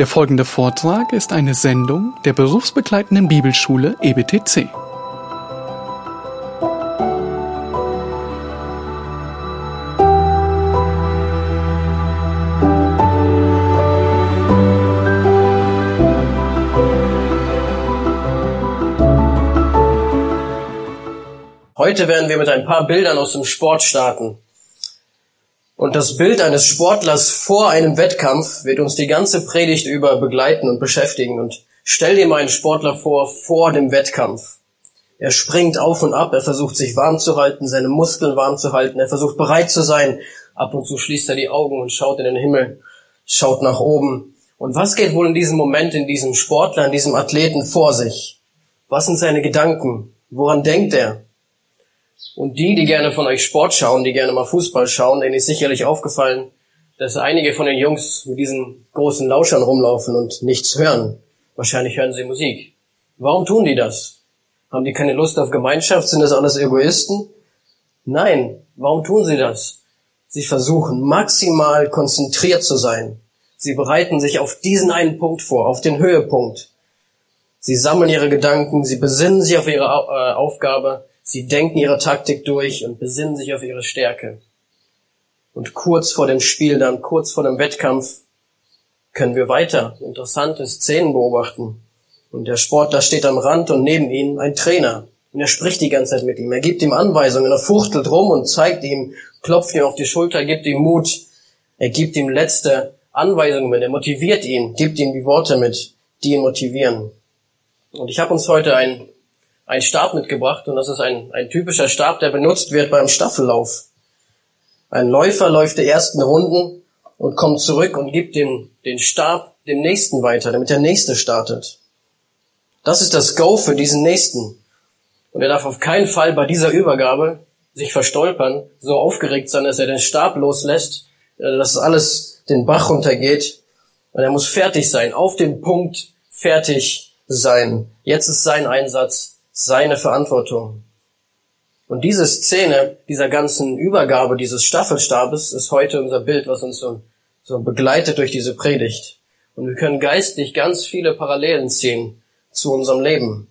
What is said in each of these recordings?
Der folgende Vortrag ist eine Sendung der berufsbegleitenden Bibelschule EBTC. Heute werden wir mit ein paar Bildern aus dem Sport starten. Und das Bild eines Sportlers vor einem Wettkampf wird uns die ganze Predigt über begleiten und beschäftigen. Und stell dir mal einen Sportler vor, vor dem Wettkampf. Er springt auf und ab, er versucht sich warm zu halten, seine Muskeln warm zu halten, er versucht bereit zu sein. Ab und zu schließt er die Augen und schaut in den Himmel, schaut nach oben. Und was geht wohl in diesem Moment in diesem Sportler, in diesem Athleten vor sich? Was sind seine Gedanken? Woran denkt er? Und die, die gerne von euch Sport schauen, die gerne mal Fußball schauen, denen ist sicherlich aufgefallen, dass einige von den Jungs mit diesen großen Lauschern rumlaufen und nichts hören. Wahrscheinlich hören sie Musik. Warum tun die das? Haben die keine Lust auf Gemeinschaft? Sind das alles Egoisten? Nein. Warum tun sie das? Sie versuchen maximal konzentriert zu sein. Sie bereiten sich auf diesen einen Punkt vor, auf den Höhepunkt. Sie sammeln ihre Gedanken, sie besinnen sich auf ihre äh, Aufgabe, Sie denken ihre Taktik durch und besinnen sich auf ihre Stärke. Und kurz vor dem Spiel, dann kurz vor dem Wettkampf, können wir weiter interessante Szenen beobachten. Und der Sportler steht am Rand und neben ihm ein Trainer. Und er spricht die ganze Zeit mit ihm. Er gibt ihm Anweisungen, er fuchtelt rum und zeigt ihm, klopft ihm auf die Schulter, gibt ihm Mut. Er gibt ihm letzte Anweisungen mit. Er motiviert ihn, gibt ihm die Worte mit, die ihn motivieren. Und ich habe uns heute ein einen Stab mitgebracht und das ist ein, ein typischer Stab, der benutzt wird beim Staffellauf. Ein Läufer läuft die ersten Runden und kommt zurück und gibt den, den Stab dem Nächsten weiter, damit der Nächste startet. Das ist das Go für diesen Nächsten. Und er darf auf keinen Fall bei dieser Übergabe sich verstolpern, so aufgeregt sein, dass er den Stab loslässt, äh, dass alles den Bach runtergeht. Und er muss fertig sein, auf dem Punkt fertig sein. Jetzt ist sein Einsatz seine Verantwortung. Und diese Szene dieser ganzen Übergabe dieses Staffelstabes ist heute unser Bild, was uns so, so begleitet durch diese Predigt. Und wir können geistlich ganz viele Parallelen ziehen zu unserem Leben.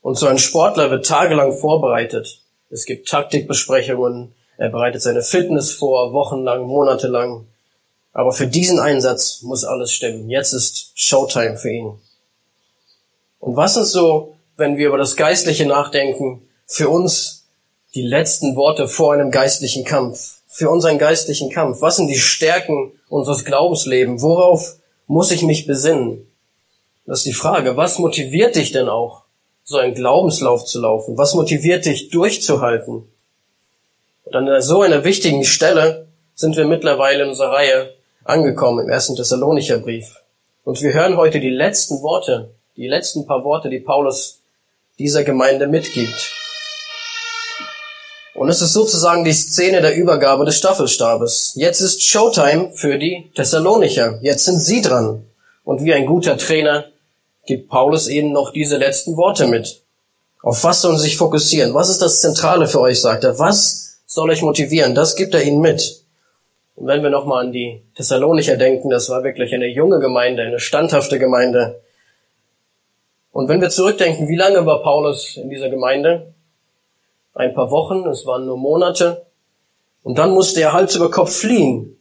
Und so ein Sportler wird tagelang vorbereitet. Es gibt Taktikbesprechungen, er bereitet seine Fitness vor, wochenlang, monatelang. Aber für diesen Einsatz muss alles stimmen. Jetzt ist Showtime für ihn. Und was ist so, wenn wir über das Geistliche nachdenken, für uns die letzten Worte vor einem geistlichen Kampf, für unseren geistlichen Kampf? Was sind die Stärken unseres Glaubenslebens? Worauf muss ich mich besinnen? Das ist die Frage. Was motiviert dich denn auch, so einen Glaubenslauf zu laufen? Was motiviert dich, durchzuhalten? Und an so einer wichtigen Stelle sind wir mittlerweile in unserer Reihe angekommen im ersten Thessalonicher Brief. Und wir hören heute die letzten Worte die letzten paar Worte, die Paulus dieser Gemeinde mitgibt. Und es ist sozusagen die Szene der Übergabe des Staffelstabes. Jetzt ist Showtime für die Thessalonicher. Jetzt sind sie dran. Und wie ein guter Trainer gibt Paulus ihnen noch diese letzten Worte mit. Auf was sollen sie sich fokussieren? Was ist das Zentrale für euch, sagt er. Was soll euch motivieren? Das gibt er ihnen mit. Und wenn wir nochmal an die Thessalonicher denken, das war wirklich eine junge Gemeinde, eine standhafte Gemeinde. Und wenn wir zurückdenken, wie lange war Paulus in dieser Gemeinde? Ein paar Wochen, es waren nur Monate. Und dann musste er Hals über Kopf fliehen.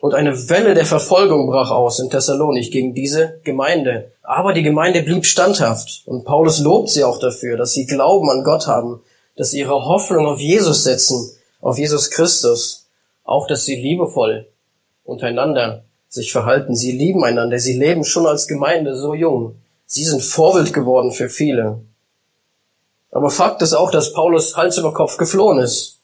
Und eine Welle der Verfolgung brach aus in Thessalonik gegen diese Gemeinde. Aber die Gemeinde blieb standhaft. Und Paulus lobt sie auch dafür, dass sie Glauben an Gott haben, dass sie ihre Hoffnung auf Jesus setzen, auf Jesus Christus. Auch, dass sie liebevoll untereinander sich verhalten. Sie lieben einander. Sie leben schon als Gemeinde so jung. Sie sind Vorbild geworden für viele. Aber Fakt ist auch, dass Paulus Hals über Kopf geflohen ist.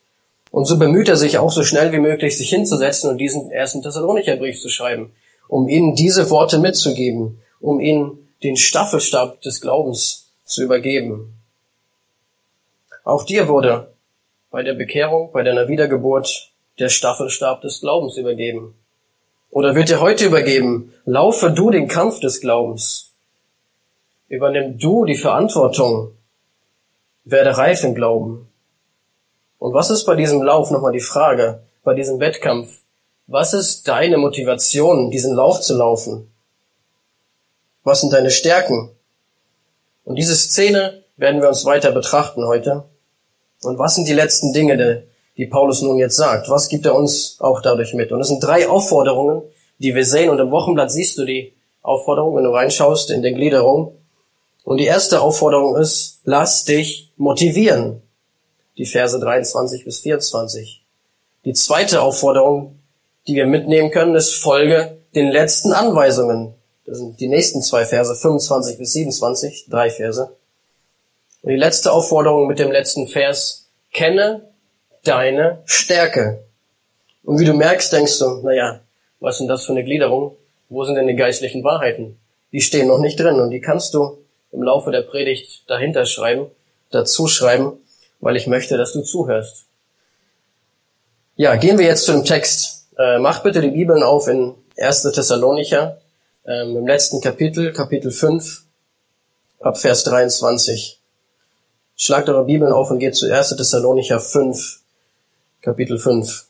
Und so bemüht er sich auch so schnell wie möglich, sich hinzusetzen und diesen ersten Thessalonicher Brief zu schreiben, um ihnen diese Worte mitzugeben, um ihnen den Staffelstab des Glaubens zu übergeben. Auch dir wurde bei der Bekehrung, bei deiner Wiedergeburt der Staffelstab des Glaubens übergeben. Oder wird dir heute übergeben, laufe du den Kampf des Glaubens, Übernimm du die Verantwortung. Werde reif im Glauben. Und was ist bei diesem Lauf nochmal die Frage, bei diesem Wettkampf? Was ist deine Motivation, diesen Lauf zu laufen? Was sind deine Stärken? Und diese Szene werden wir uns weiter betrachten heute. Und was sind die letzten Dinge, die Paulus nun jetzt sagt? Was gibt er uns auch dadurch mit? Und es sind drei Aufforderungen, die wir sehen. Und im Wochenblatt siehst du die Aufforderung, wenn du reinschaust in der Gliederung. Und die erste Aufforderung ist, lass dich motivieren. Die Verse 23 bis 24. Die zweite Aufforderung, die wir mitnehmen können, ist Folge den letzten Anweisungen. Das sind die nächsten zwei Verse, 25 bis 27, drei Verse. Und die letzte Aufforderung mit dem letzten Vers, kenne deine Stärke. Und wie du merkst, denkst du, naja, was denn das für eine Gliederung? Wo sind denn die geistlichen Wahrheiten? Die stehen noch nicht drin und die kannst du im Laufe der Predigt dahinter schreiben, dazu schreiben, weil ich möchte, dass du zuhörst. Ja, gehen wir jetzt zu dem Text. Äh, mach bitte die Bibeln auf in 1. Thessalonicher, ähm, im letzten Kapitel, Kapitel 5, ab Vers 23. Schlagt eure Bibeln auf und geht zu 1. Thessalonicher 5, Kapitel 5,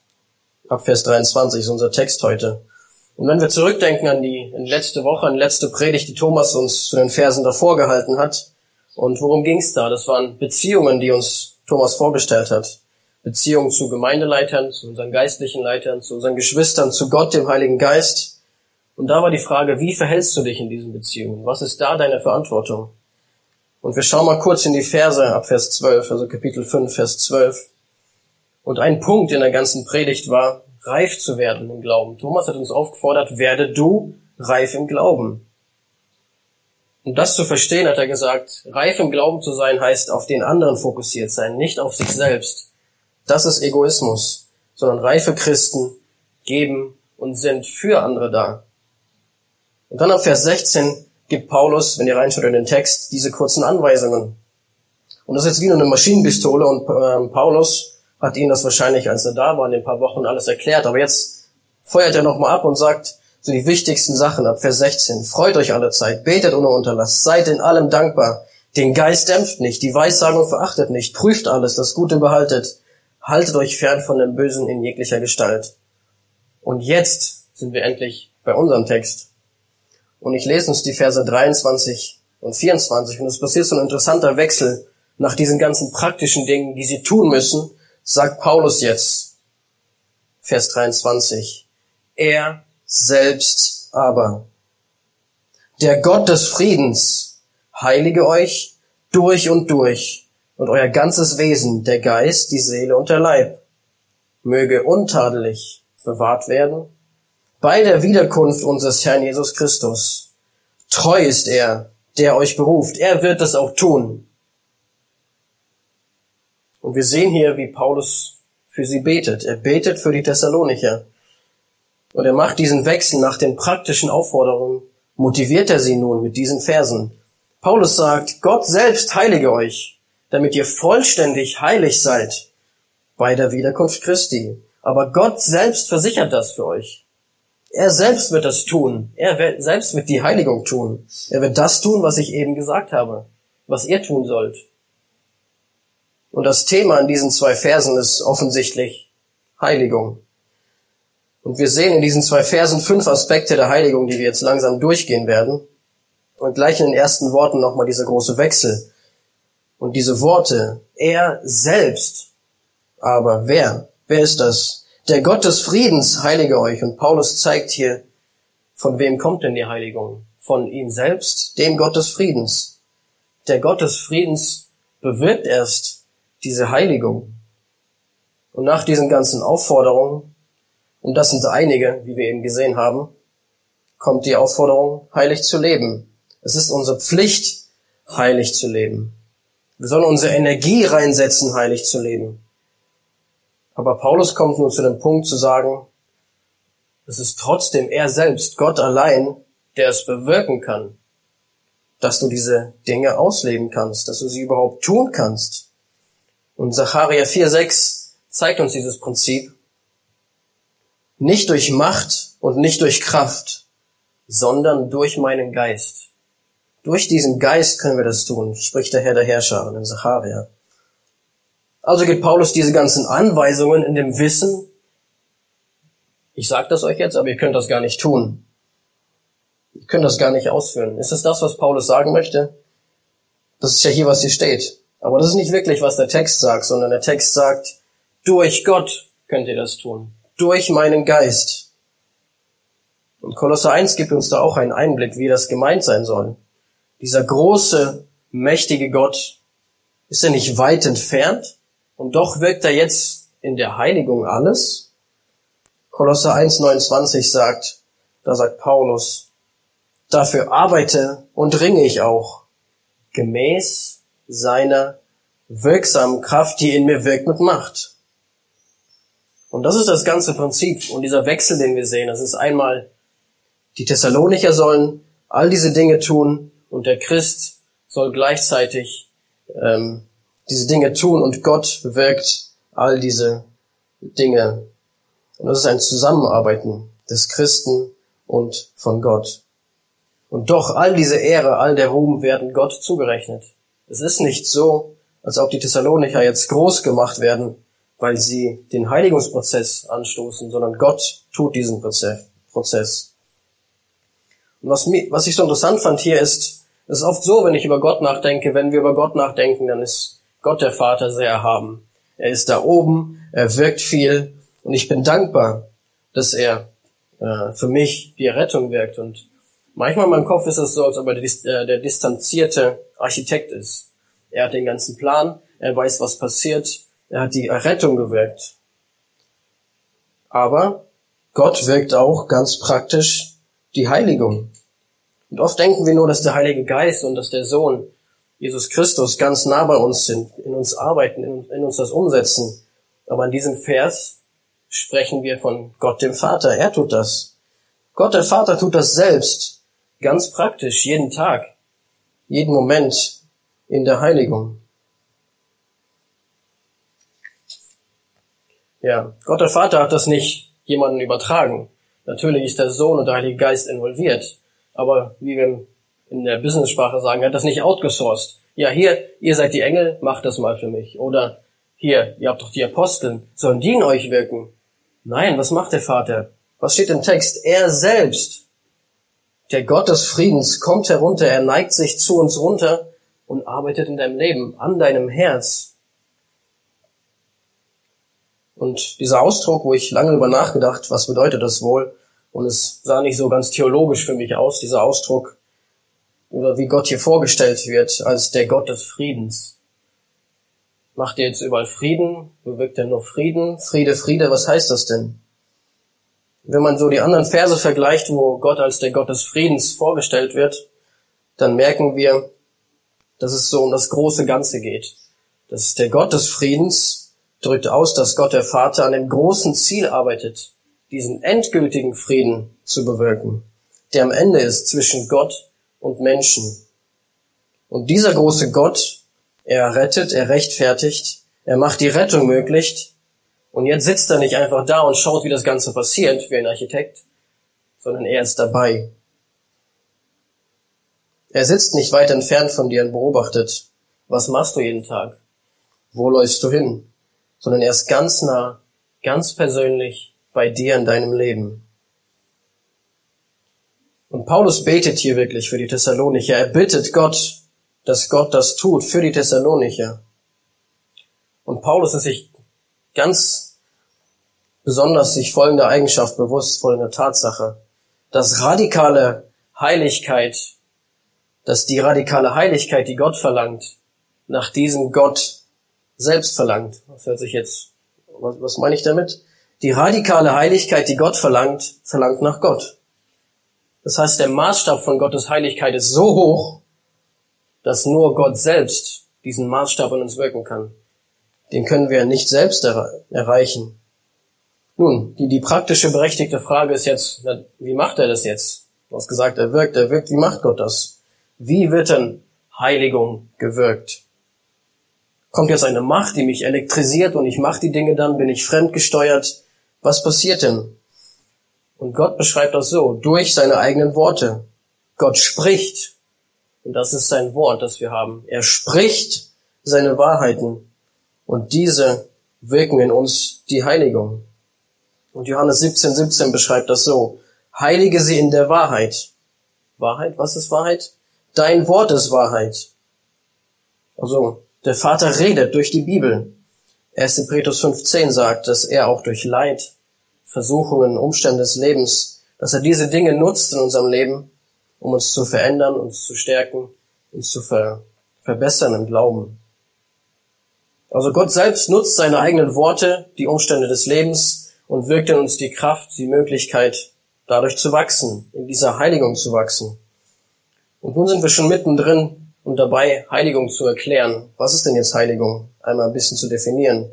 ab Vers 23 ist unser Text heute. Und wenn wir zurückdenken an die letzte Woche, an die letzte Predigt, die Thomas uns zu den Versen davor gehalten hat, und worum ging's da? Das waren Beziehungen, die uns Thomas vorgestellt hat. Beziehungen zu Gemeindeleitern, zu unseren geistlichen Leitern, zu unseren Geschwistern, zu Gott, dem Heiligen Geist. Und da war die Frage, wie verhältst du dich in diesen Beziehungen? Was ist da deine Verantwortung? Und wir schauen mal kurz in die Verse ab Vers 12, also Kapitel 5, Vers 12. Und ein Punkt in der ganzen Predigt war, reif zu werden im Glauben. Thomas hat uns aufgefordert, werde du reif im Glauben. Um das zu verstehen, hat er gesagt, reif im Glauben zu sein heißt auf den anderen fokussiert sein, nicht auf sich selbst. Das ist Egoismus, sondern reife Christen geben und sind für andere da. Und dann ab Vers 16 gibt Paulus, wenn ihr reinschaut in den Text, diese kurzen Anweisungen. Und das ist jetzt wie nur eine Maschinenpistole und äh, Paulus hat ihnen das wahrscheinlich, als er da war, in ein paar Wochen alles erklärt. Aber jetzt feuert er nochmal ab und sagt so die wichtigsten Sachen ab Vers 16. Freut euch alle Zeit, betet ohne Unterlass, seid in allem dankbar. Den Geist dämpft nicht, die Weissagung verachtet nicht, prüft alles, das Gute behaltet. Haltet euch fern von dem Bösen in jeglicher Gestalt. Und jetzt sind wir endlich bei unserem Text. Und ich lese uns die Verse 23 und 24 und es passiert so ein interessanter Wechsel nach diesen ganzen praktischen Dingen, die sie tun müssen, sagt Paulus jetzt, Vers 23, er selbst aber, der Gott des Friedens, heilige euch durch und durch und euer ganzes Wesen, der Geist, die Seele und der Leib, möge untadelig bewahrt werden bei der Wiederkunft unseres Herrn Jesus Christus. Treu ist er, der euch beruft. Er wird es auch tun. Und wir sehen hier, wie Paulus für sie betet. Er betet für die Thessalonicher. Und er macht diesen Wechsel nach den praktischen Aufforderungen, motiviert er sie nun mit diesen Versen. Paulus sagt, Gott selbst heilige euch, damit ihr vollständig heilig seid bei der Wiederkunft Christi. Aber Gott selbst versichert das für euch. Er selbst wird das tun. Er selbst wird die Heiligung tun. Er wird das tun, was ich eben gesagt habe, was ihr tun sollt. Und das Thema in diesen zwei Versen ist offensichtlich Heiligung. Und wir sehen in diesen zwei Versen fünf Aspekte der Heiligung, die wir jetzt langsam durchgehen werden. Und gleich in den ersten Worten nochmal dieser große Wechsel. Und diese Worte, er selbst. Aber wer? Wer ist das? Der Gott des Friedens heilige euch. Und Paulus zeigt hier, von wem kommt denn die Heiligung? Von ihm selbst, dem Gott des Friedens. Der Gott des Friedens bewirkt erst diese Heiligung. Und nach diesen ganzen Aufforderungen, und das sind einige, wie wir eben gesehen haben, kommt die Aufforderung, heilig zu leben. Es ist unsere Pflicht, heilig zu leben. Wir sollen unsere Energie reinsetzen, heilig zu leben. Aber Paulus kommt nun zu dem Punkt zu sagen, es ist trotzdem er selbst, Gott allein, der es bewirken kann, dass du diese Dinge ausleben kannst, dass du sie überhaupt tun kannst. Und Zacharia 4,6 zeigt uns dieses Prinzip. Nicht durch Macht und nicht durch Kraft, sondern durch meinen Geist. Durch diesen Geist können wir das tun, spricht der Herr der Herrscher in Zacharia. Also gibt Paulus diese ganzen Anweisungen in dem Wissen, Ich sage das euch jetzt, aber ihr könnt das gar nicht tun. Ihr könnt das gar nicht ausführen. Ist es das, was Paulus sagen möchte? Das ist ja hier, was hier steht. Aber das ist nicht wirklich, was der Text sagt, sondern der Text sagt, durch Gott könnt ihr das tun. Durch meinen Geist. Und Kolosser 1 gibt uns da auch einen Einblick, wie das gemeint sein soll. Dieser große, mächtige Gott, ist er nicht weit entfernt? Und doch wirkt er jetzt in der Heiligung alles? Kolosser 1,29 sagt, da sagt Paulus, dafür arbeite und ringe ich auch, gemäß seiner wirksamen Kraft, die in mir wirkt mit Macht. Und das ist das ganze Prinzip und dieser Wechsel, den wir sehen. Das ist einmal, die Thessalonicher sollen all diese Dinge tun und der Christ soll gleichzeitig ähm, diese Dinge tun und Gott wirkt all diese Dinge und das ist ein Zusammenarbeiten des Christen und von Gott. Und doch all diese Ehre, all der Ruhm werden Gott zugerechnet. Es ist nicht so, als ob die Thessalonicher jetzt groß gemacht werden, weil sie den Heiligungsprozess anstoßen, sondern Gott tut diesen Prozess. Und was, ich so interessant fand hier ist, es ist oft so, wenn ich über Gott nachdenke, wenn wir über Gott nachdenken, dann ist Gott der Vater sehr erhaben. Er ist da oben, er wirkt viel, und ich bin dankbar, dass er äh, für mich die Errettung wirkt. Und manchmal in meinem Kopf ist es so, als ob er der, äh, der distanzierte Architekt ist. Er hat den ganzen Plan, er weiß, was passiert, er hat die Errettung gewirkt. Aber Gott wirkt auch ganz praktisch die Heiligung. Und oft denken wir nur, dass der Heilige Geist und dass der Sohn Jesus Christus ganz nah bei uns sind, in uns arbeiten, in uns das umsetzen. Aber in diesem Vers sprechen wir von Gott dem Vater. Er tut das. Gott der Vater tut das selbst, ganz praktisch, jeden Tag, jeden Moment in der Heiligung. Ja, Gott der Vater hat das nicht jemanden übertragen. Natürlich ist der Sohn und der Heilige Geist involviert. Aber wie wir in der Business-Sprache sagen, er hat das nicht outgesourced. Ja, hier, ihr seid die Engel, macht das mal für mich. Oder hier, ihr habt doch die Aposteln, sollen die in euch wirken? Nein, was macht der Vater? Was steht im Text? Er selbst, der Gott des Friedens, kommt herunter, er neigt sich zu uns runter und arbeitet in deinem Leben, an deinem Herz. Und dieser Ausdruck, wo ich lange über nachgedacht, was bedeutet das wohl? Und es sah nicht so ganz theologisch für mich aus, dieser Ausdruck, oder wie Gott hier vorgestellt wird, als der Gott des Friedens. Macht ihr jetzt überall Frieden? Bewirkt er nur Frieden? Friede, Friede, was heißt das denn? Wenn man so die anderen Verse vergleicht, wo Gott als der Gott des Friedens vorgestellt wird, dann merken wir, dass es so um das große Ganze geht. Dass der Gott des Friedens drückt aus, dass Gott der Vater an dem großen Ziel arbeitet, diesen endgültigen Frieden zu bewirken, der am Ende ist zwischen Gott und Menschen. Und dieser große Gott er rettet, er rechtfertigt, er macht die Rettung möglich. Und jetzt sitzt er nicht einfach da und schaut, wie das Ganze passiert, wie ein Architekt, sondern er ist dabei. Er sitzt nicht weit entfernt von dir und beobachtet, was machst du jeden Tag? Wo läufst du hin? Sondern er ist ganz nah, ganz persönlich bei dir in deinem Leben. Und Paulus betet hier wirklich für die Thessalonicher. Er bittet Gott, dass Gott das tut für die Thessalonicher. Und Paulus ist sich ganz besonders sich folgender Eigenschaft bewusst, folgender Tatsache, dass radikale Heiligkeit, dass die radikale Heiligkeit, die Gott verlangt, nach diesem Gott selbst verlangt. Was hört sich jetzt, was, was meine ich damit? Die radikale Heiligkeit, die Gott verlangt, verlangt nach Gott. Das heißt, der Maßstab von Gottes Heiligkeit ist so hoch, dass nur Gott selbst diesen Maßstab an uns wirken kann. Den können wir nicht selbst erreichen. Nun, die, die praktische berechtigte Frage ist jetzt, na, wie macht er das jetzt? Du hast gesagt, er wirkt, er wirkt, wie macht Gott das? Wie wird denn Heiligung gewirkt? Kommt jetzt eine Macht, die mich elektrisiert und ich mache die Dinge dann, bin ich fremdgesteuert? Was passiert denn? Und Gott beschreibt das so, durch seine eigenen Worte. Gott spricht und das ist sein Wort, das wir haben. Er spricht seine Wahrheiten und diese wirken in uns die Heiligung. Und Johannes 17, 17 beschreibt das so. Heilige sie in der Wahrheit. Wahrheit, was ist Wahrheit? Dein Wort ist Wahrheit. Also, der Vater redet durch die Bibel. 1. Petrus 5.10 sagt, dass er auch durch Leid, Versuchungen, Umstände des Lebens, dass er diese Dinge nutzt in unserem Leben, um uns zu verändern, uns zu stärken, uns zu ver verbessern im Glauben. Also Gott selbst nutzt seine eigenen Worte, die Umstände des Lebens und wirkt in uns die Kraft, die Möglichkeit, dadurch zu wachsen, in dieser Heiligung zu wachsen. Und nun sind wir schon mittendrin und dabei, Heiligung zu erklären. Was ist denn jetzt Heiligung? Einmal ein bisschen zu definieren.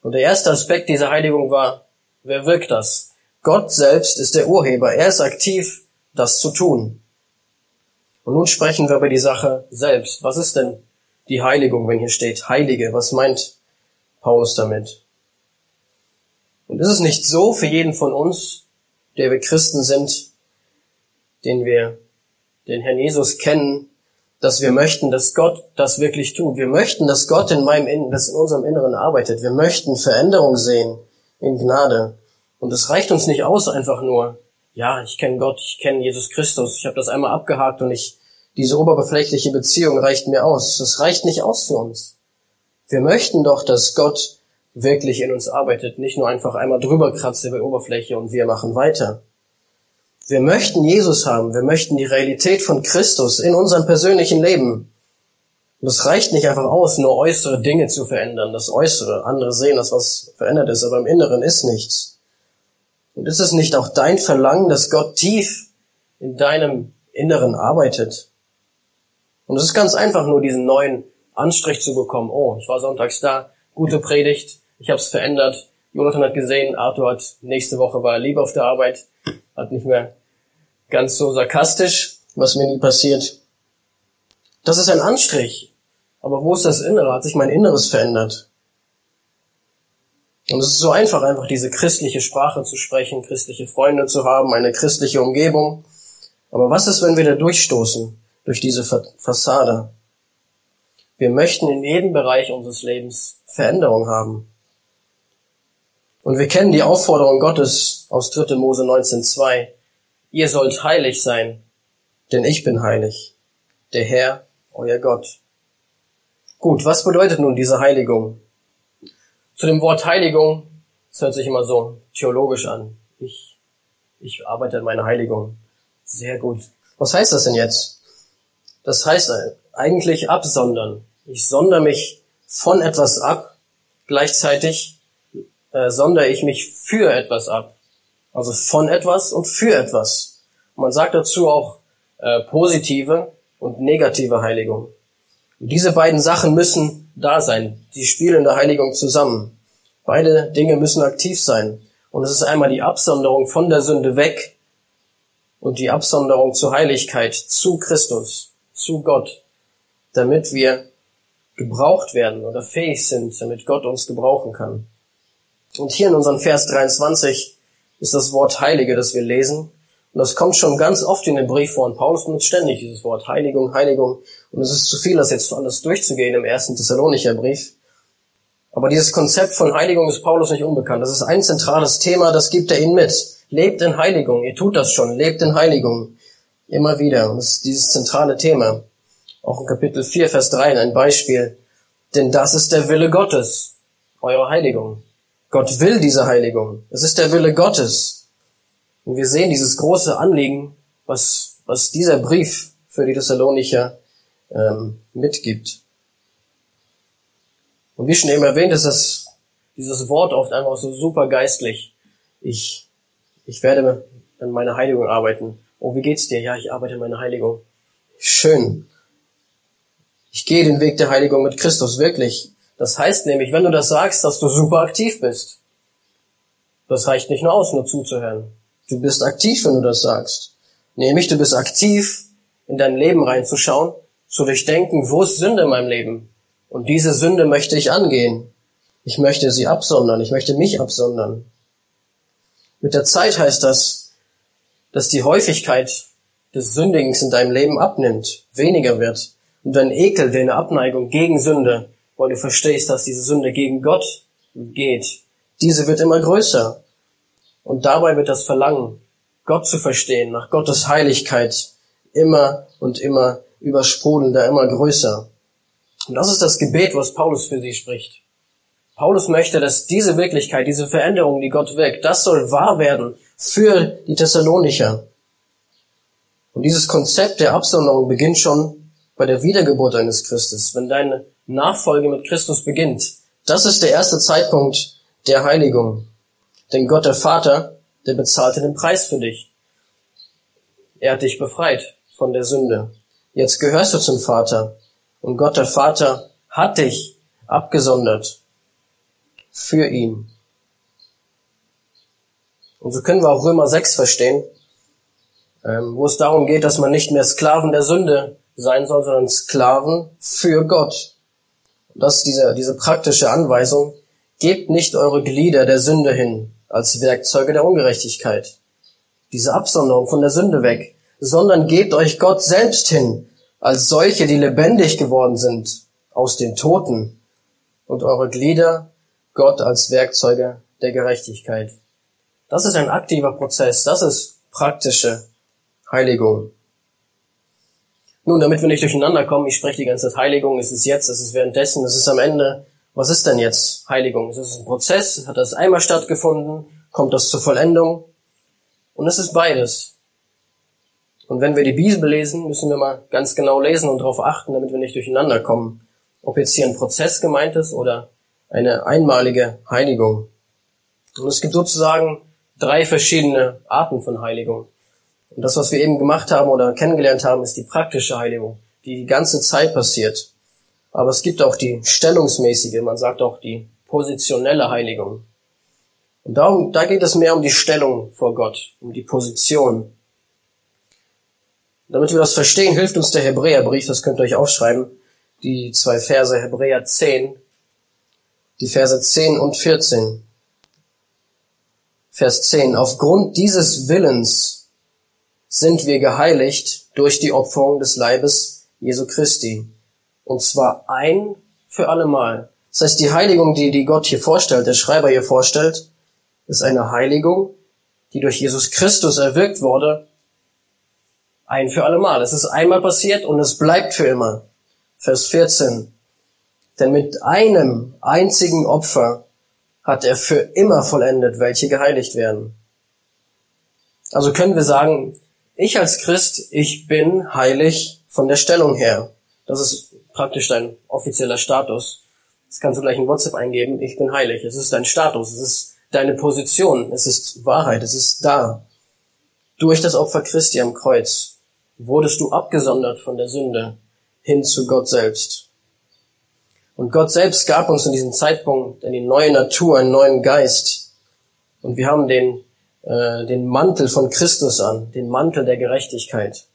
Und der erste Aspekt dieser Heiligung war, wer wirkt das? Gott selbst ist der Urheber. Er ist aktiv, das zu tun. Und nun sprechen wir über die Sache selbst. Was ist denn die Heiligung, wenn hier steht Heilige. Was meint Paulus damit? Und ist es nicht so für jeden von uns, der wir Christen sind, den wir den Herrn Jesus kennen, dass wir möchten, dass Gott das wirklich tut. Wir möchten, dass Gott in meinem Innen, das in unserem Inneren arbeitet. Wir möchten Veränderung sehen in Gnade. Und es reicht uns nicht aus, einfach nur, ja, ich kenne Gott, ich kenne Jesus Christus, ich habe das einmal abgehakt und ich diese oberflächliche Beziehung reicht mir aus. Das reicht nicht aus für uns. Wir möchten doch, dass Gott wirklich in uns arbeitet, nicht nur einfach einmal drüber kratzt über die Oberfläche und wir machen weiter. Wir möchten Jesus haben, wir möchten die Realität von Christus in unserem persönlichen Leben. Und es reicht nicht einfach aus, nur äußere Dinge zu verändern, das Äußere. Andere sehen, dass was verändert ist, aber im Inneren ist nichts. Und ist es nicht auch dein Verlangen, dass Gott tief in deinem Inneren arbeitet? Und es ist ganz einfach nur diesen neuen Anstrich zu bekommen. Oh, ich war sonntags da, gute Predigt, ich habe es verändert. Jonathan hat gesehen, Arthur hat nächste Woche war er lieber auf der Arbeit, hat nicht mehr ganz so sarkastisch, was mir nie passiert. Das ist ein Anstrich. Aber wo ist das Innere? Hat sich mein Inneres verändert? Und es ist so einfach, einfach diese christliche Sprache zu sprechen, christliche Freunde zu haben, eine christliche Umgebung. Aber was ist, wenn wir da durchstoßen? Durch diese Fassade. Wir möchten in jedem Bereich unseres Lebens Veränderung haben. Und wir kennen die Aufforderung Gottes aus 3. Mose 19.2. Ihr sollt heilig sein, denn ich bin heilig, der Herr, euer Gott. Gut, was bedeutet nun diese Heiligung? Zu dem Wort Heiligung, das hört sich immer so theologisch an. Ich, ich arbeite an meiner Heiligung. Sehr gut. Was heißt das denn jetzt? Das heißt eigentlich absondern. Ich sondere mich von etwas ab, gleichzeitig äh, sondere ich mich für etwas ab. Also von etwas und für etwas. Man sagt dazu auch äh, positive und negative Heiligung. Und diese beiden Sachen müssen da sein. Die spielen in der Heiligung zusammen. Beide Dinge müssen aktiv sein. Und es ist einmal die Absonderung von der Sünde weg und die Absonderung zur Heiligkeit zu Christus zu Gott, damit wir gebraucht werden oder fähig sind, damit Gott uns gebrauchen kann. Und hier in unserem Vers 23 ist das Wort Heilige, das wir lesen. Und das kommt schon ganz oft in dem Brief vor. Und Paulus benutzt ständig dieses Wort Heiligung, Heiligung. Und es ist zu viel, das jetzt alles durchzugehen im ersten Thessalonicher Brief. Aber dieses Konzept von Heiligung ist Paulus nicht unbekannt. Das ist ein zentrales Thema, das gibt er ihnen mit. Lebt in Heiligung. Ihr tut das schon. Lebt in Heiligung. Immer wieder. Und das ist dieses zentrale Thema. Auch in Kapitel 4, Vers 3 ein Beispiel. Denn das ist der Wille Gottes, eure Heiligung. Gott will diese Heiligung. Es ist der Wille Gottes. Und wir sehen dieses große Anliegen, was, was dieser Brief für die Thessalonicher ähm, mitgibt. Und wie schon eben erwähnt, ist das, dieses Wort oft einfach so super geistlich. Ich, ich werde an meiner Heiligung arbeiten. Oh, wie geht's dir? Ja, ich arbeite in meiner Heiligung. Schön. Ich gehe den Weg der Heiligung mit Christus, wirklich. Das heißt nämlich, wenn du das sagst, dass du super aktiv bist. Das reicht nicht nur aus, nur zuzuhören. Du bist aktiv, wenn du das sagst. Nämlich, du bist aktiv, in dein Leben reinzuschauen, zu durchdenken, wo ist Sünde in meinem Leben? Und diese Sünde möchte ich angehen. Ich möchte sie absondern. Ich möchte mich absondern. Mit der Zeit heißt das, dass die Häufigkeit des Sündigens in deinem Leben abnimmt, weniger wird. Und dein Ekel, deine Abneigung gegen Sünde, weil du verstehst, dass diese Sünde gegen Gott geht, diese wird immer größer. Und dabei wird das Verlangen, Gott zu verstehen, nach Gottes Heiligkeit, immer und immer übersprudelnder, immer größer. Und das ist das Gebet, was Paulus für sie spricht. Paulus möchte, dass diese Wirklichkeit, diese Veränderung, die Gott wirkt, das soll wahr werden für die Thessalonicher. Und dieses Konzept der Absonderung beginnt schon bei der Wiedergeburt eines Christus, wenn deine Nachfolge mit Christus beginnt. Das ist der erste Zeitpunkt der Heiligung. Denn Gott der Vater, der bezahlte den Preis für dich. Er hat dich befreit von der Sünde. Jetzt gehörst du zum Vater. Und Gott der Vater hat dich abgesondert für ihn. Und so können wir auch Römer 6 verstehen, ähm, wo es darum geht, dass man nicht mehr Sklaven der Sünde sein soll, sondern Sklaven für Gott. Und das ist diese, diese praktische Anweisung. Gebt nicht eure Glieder der Sünde hin als Werkzeuge der Ungerechtigkeit. Diese Absonderung von der Sünde weg, sondern gebt euch Gott selbst hin als solche, die lebendig geworden sind aus den Toten und eure Glieder Gott als Werkzeuge der Gerechtigkeit. Das ist ein aktiver Prozess, das ist praktische Heiligung. Nun, damit wir nicht durcheinander kommen, ich spreche die ganze Zeit Heiligung, es ist jetzt, es ist währenddessen, es ist am Ende. Was ist denn jetzt Heiligung? Es ist ein Prozess, hat das einmal stattgefunden, kommt das zur Vollendung? Und es ist beides. Und wenn wir die Bibel lesen, müssen wir mal ganz genau lesen und darauf achten, damit wir nicht durcheinander kommen. Ob jetzt hier ein Prozess gemeint ist oder eine einmalige Heiligung. Und es gibt sozusagen drei verschiedene Arten von Heiligung. Und das, was wir eben gemacht haben oder kennengelernt haben, ist die praktische Heiligung, die die ganze Zeit passiert. Aber es gibt auch die stellungsmäßige, man sagt auch die positionelle Heiligung. Und darum, da geht es mehr um die Stellung vor Gott, um die Position. Damit wir das verstehen, hilft uns der Hebräerbrief, das könnt ihr euch aufschreiben, die zwei Verse Hebräer 10, die Verse 10 und 14. Vers 10. Aufgrund dieses Willens sind wir geheiligt durch die Opferung des Leibes Jesu Christi. Und zwar ein für allemal. Das heißt, die Heiligung, die, die Gott hier vorstellt, der Schreiber hier vorstellt, ist eine Heiligung, die durch Jesus Christus erwirkt wurde, ein für allemal. Es ist einmal passiert und es bleibt für immer. Vers 14. Denn mit einem einzigen Opfer hat er für immer vollendet, welche geheiligt werden. Also können wir sagen, ich als Christ, ich bin heilig von der Stellung her. Das ist praktisch dein offizieller Status. Das kannst du gleich in WhatsApp eingeben. Ich bin heilig. Es ist dein Status. Es ist deine Position. Es ist Wahrheit. Es ist da. Durch das Opfer Christi am Kreuz wurdest du abgesondert von der Sünde hin zu Gott selbst. Und Gott selbst gab uns in diesem Zeitpunkt eine neue Natur, einen neuen Geist. Und wir haben den, äh, den Mantel von Christus an, den Mantel der Gerechtigkeit.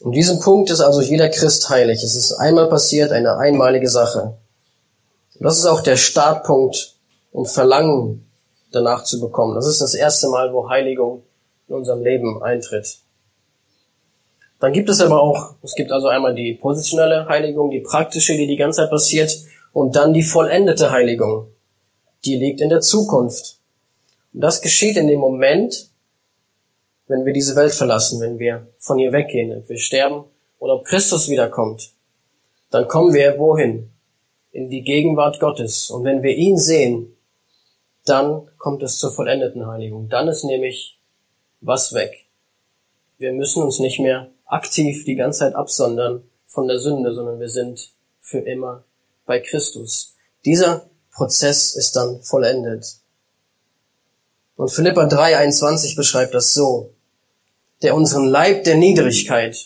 Und diesem Punkt ist also jeder Christ heilig. Es ist einmal passiert, eine einmalige Sache. Und das ist auch der Startpunkt, um Verlangen danach zu bekommen. Das ist das erste Mal, wo Heiligung in unserem Leben eintritt. Dann gibt es aber auch, es gibt also einmal die positionelle Heiligung, die praktische, die die ganze Zeit passiert, und dann die vollendete Heiligung. Die liegt in der Zukunft. Und das geschieht in dem Moment, wenn wir diese Welt verlassen, wenn wir von ihr weggehen, ob wir sterben oder ob Christus wiederkommt. Dann kommen wir wohin? In die Gegenwart Gottes. Und wenn wir ihn sehen, dann kommt es zur vollendeten Heiligung. Dann ist nämlich was weg. Wir müssen uns nicht mehr aktiv die ganze Zeit absondern von der Sünde, sondern wir sind für immer bei Christus. Dieser Prozess ist dann vollendet. Und Philippa 3,21 beschreibt das so. Der unseren Leib der Niedrigkeit,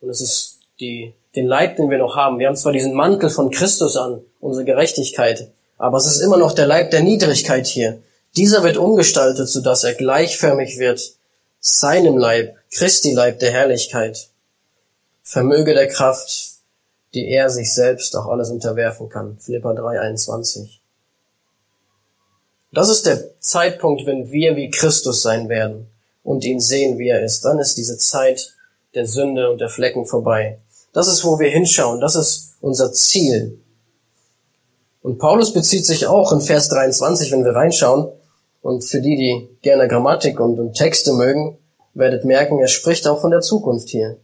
und es ist die, den Leib, den wir noch haben. Wir haben zwar diesen Mantel von Christus an, unsere Gerechtigkeit, aber es ist immer noch der Leib der Niedrigkeit hier. Dieser wird umgestaltet, sodass er gleichförmig wird seinem Leib, Christi Leib der Herrlichkeit, vermöge der Kraft, die er sich selbst auch alles unterwerfen kann. Philippa 3, 21. Das ist der Zeitpunkt, wenn wir wie Christus sein werden und ihn sehen, wie er ist. Dann ist diese Zeit der Sünde und der Flecken vorbei. Das ist, wo wir hinschauen. Das ist unser Ziel. Und Paulus bezieht sich auch in Vers 23, wenn wir reinschauen, Und für die, die gerne Grammatik und, und Texte mögen, werdet merken, er spricht auch von der Zukunft hier.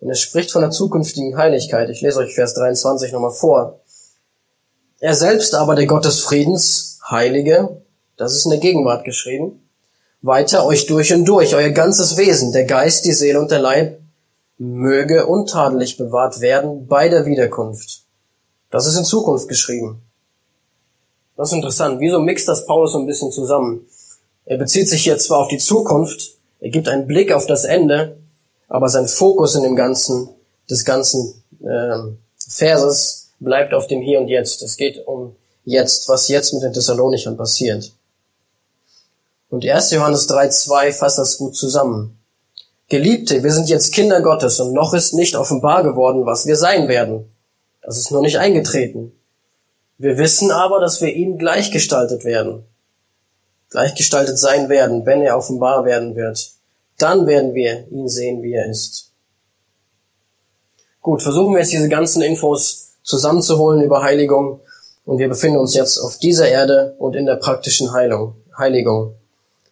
Und er spricht von der zukünftigen Heiligkeit. Ich lese euch Vers 23 nochmal vor. Er selbst aber, der Gott des Friedens, Heilige, das ist in der Gegenwart geschrieben, weiter euch durch und durch, euer ganzes Wesen, der Geist, die Seele und der Leib, möge untadelig bewahrt werden bei der Wiederkunft. Das ist in Zukunft geschrieben. Das ist interessant. Wieso mixt das Paulus so ein bisschen zusammen? Er bezieht sich hier zwar auf die Zukunft, er gibt einen Blick auf das Ende, aber sein Fokus in dem ganzen, des ganzen äh, Verses bleibt auf dem Hier und Jetzt. Es geht um jetzt, was jetzt mit den Thessalonichern passiert. Und 1. Johannes 3.2 fasst das gut zusammen. Geliebte, wir sind jetzt Kinder Gottes und noch ist nicht offenbar geworden, was wir sein werden. Das ist nur nicht eingetreten. Wir wissen aber, dass wir ihm gleichgestaltet werden. Gleichgestaltet sein werden, wenn er offenbar werden wird. Dann werden wir ihn sehen, wie er ist. Gut, versuchen wir jetzt diese ganzen Infos zusammenzuholen über Heiligung. Und wir befinden uns jetzt auf dieser Erde und in der praktischen Heilung, Heiligung.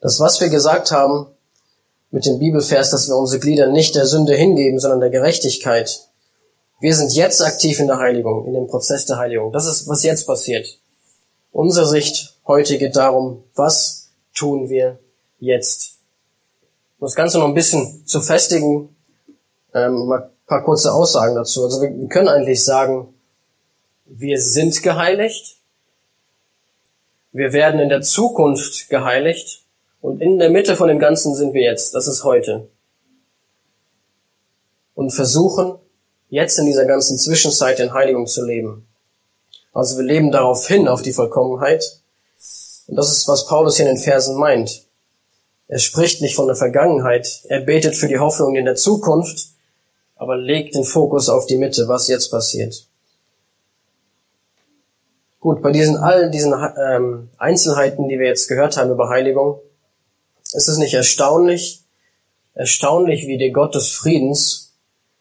Das, was wir gesagt haben mit dem Bibelvers, dass wir unsere Glieder nicht der Sünde hingeben, sondern der Gerechtigkeit. Wir sind jetzt aktiv in der Heiligung, in dem Prozess der Heiligung. Das ist, was jetzt passiert. Unsere Sicht heute geht darum, was tun wir jetzt? Um das Ganze noch ein bisschen zu festigen, ähm, mal ein paar kurze Aussagen dazu. Also wir, wir können eigentlich sagen, wir sind geheiligt, wir werden in der Zukunft geheiligt und in der Mitte von dem Ganzen sind wir jetzt. Das ist heute. Und versuchen, jetzt in dieser ganzen Zwischenzeit in Heiligung zu leben. Also wir leben darauf hin, auf die Vollkommenheit. Und das ist, was Paulus hier in den Versen meint. Er spricht nicht von der Vergangenheit, er betet für die Hoffnung in der Zukunft, aber legt den Fokus auf die Mitte, was jetzt passiert. Gut, bei diesen all diesen ähm, Einzelheiten, die wir jetzt gehört haben über Heiligung, ist es nicht erstaunlich, erstaunlich, wie der Gott des Friedens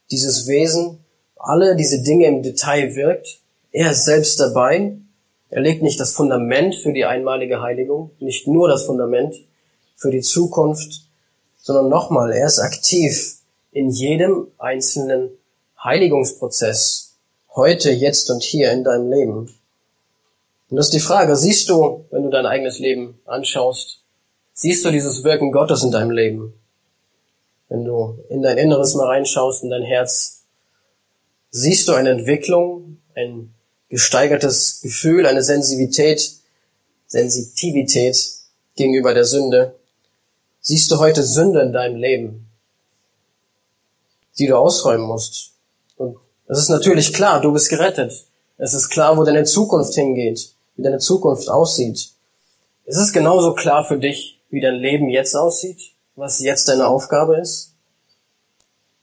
dieses Wesen, alle diese Dinge im Detail wirkt. Er ist selbst dabei. Er legt nicht das Fundament für die einmalige Heiligung, nicht nur das Fundament, für die Zukunft, sondern nochmal, er ist aktiv in jedem einzelnen Heiligungsprozess, heute, jetzt und hier in deinem Leben. Und das ist die Frage, siehst du, wenn du dein eigenes Leben anschaust, siehst du dieses Wirken Gottes in deinem Leben? Wenn du in dein Inneres mal reinschaust, in dein Herz, siehst du eine Entwicklung, ein gesteigertes Gefühl, eine Sensitivität, Sensitivität gegenüber der Sünde? Siehst du heute Sünde in deinem Leben, die du ausräumen musst? Und es ist natürlich klar, du bist gerettet. Es ist klar, wo deine Zukunft hingeht, wie deine Zukunft aussieht. Es ist genauso klar für dich, wie dein Leben jetzt aussieht, was jetzt deine Aufgabe ist.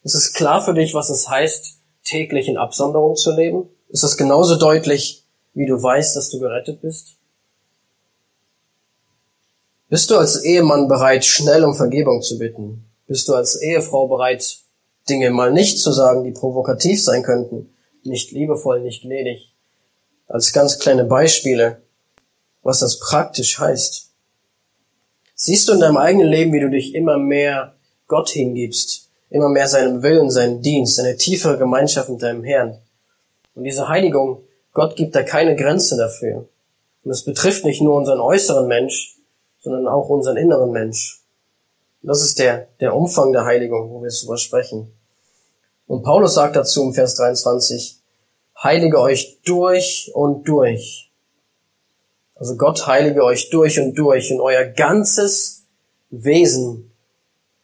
Es ist klar für dich, was es heißt, täglich in Absonderung zu leben. Ist das genauso deutlich, wie du weißt, dass du gerettet bist? Bist du als Ehemann bereit, schnell um Vergebung zu bitten? Bist du als Ehefrau bereit, Dinge mal nicht zu sagen, die provokativ sein könnten, nicht liebevoll, nicht gnädig? Als ganz kleine Beispiele, was das praktisch heißt. Siehst du in deinem eigenen Leben, wie du dich immer mehr Gott hingibst, immer mehr seinem Willen, seinen Dienst, eine tiefere Gemeinschaft mit deinem Herrn. Und diese Heiligung, Gott gibt da keine Grenze dafür. Und es betrifft nicht nur unseren äußeren Mensch, sondern auch unseren inneren Mensch. Das ist der, der Umfang der Heiligung, wo wir es drüber sprechen. Und Paulus sagt dazu im Vers 23, heilige euch durch und durch. Also Gott heilige euch durch und durch in euer ganzes Wesen.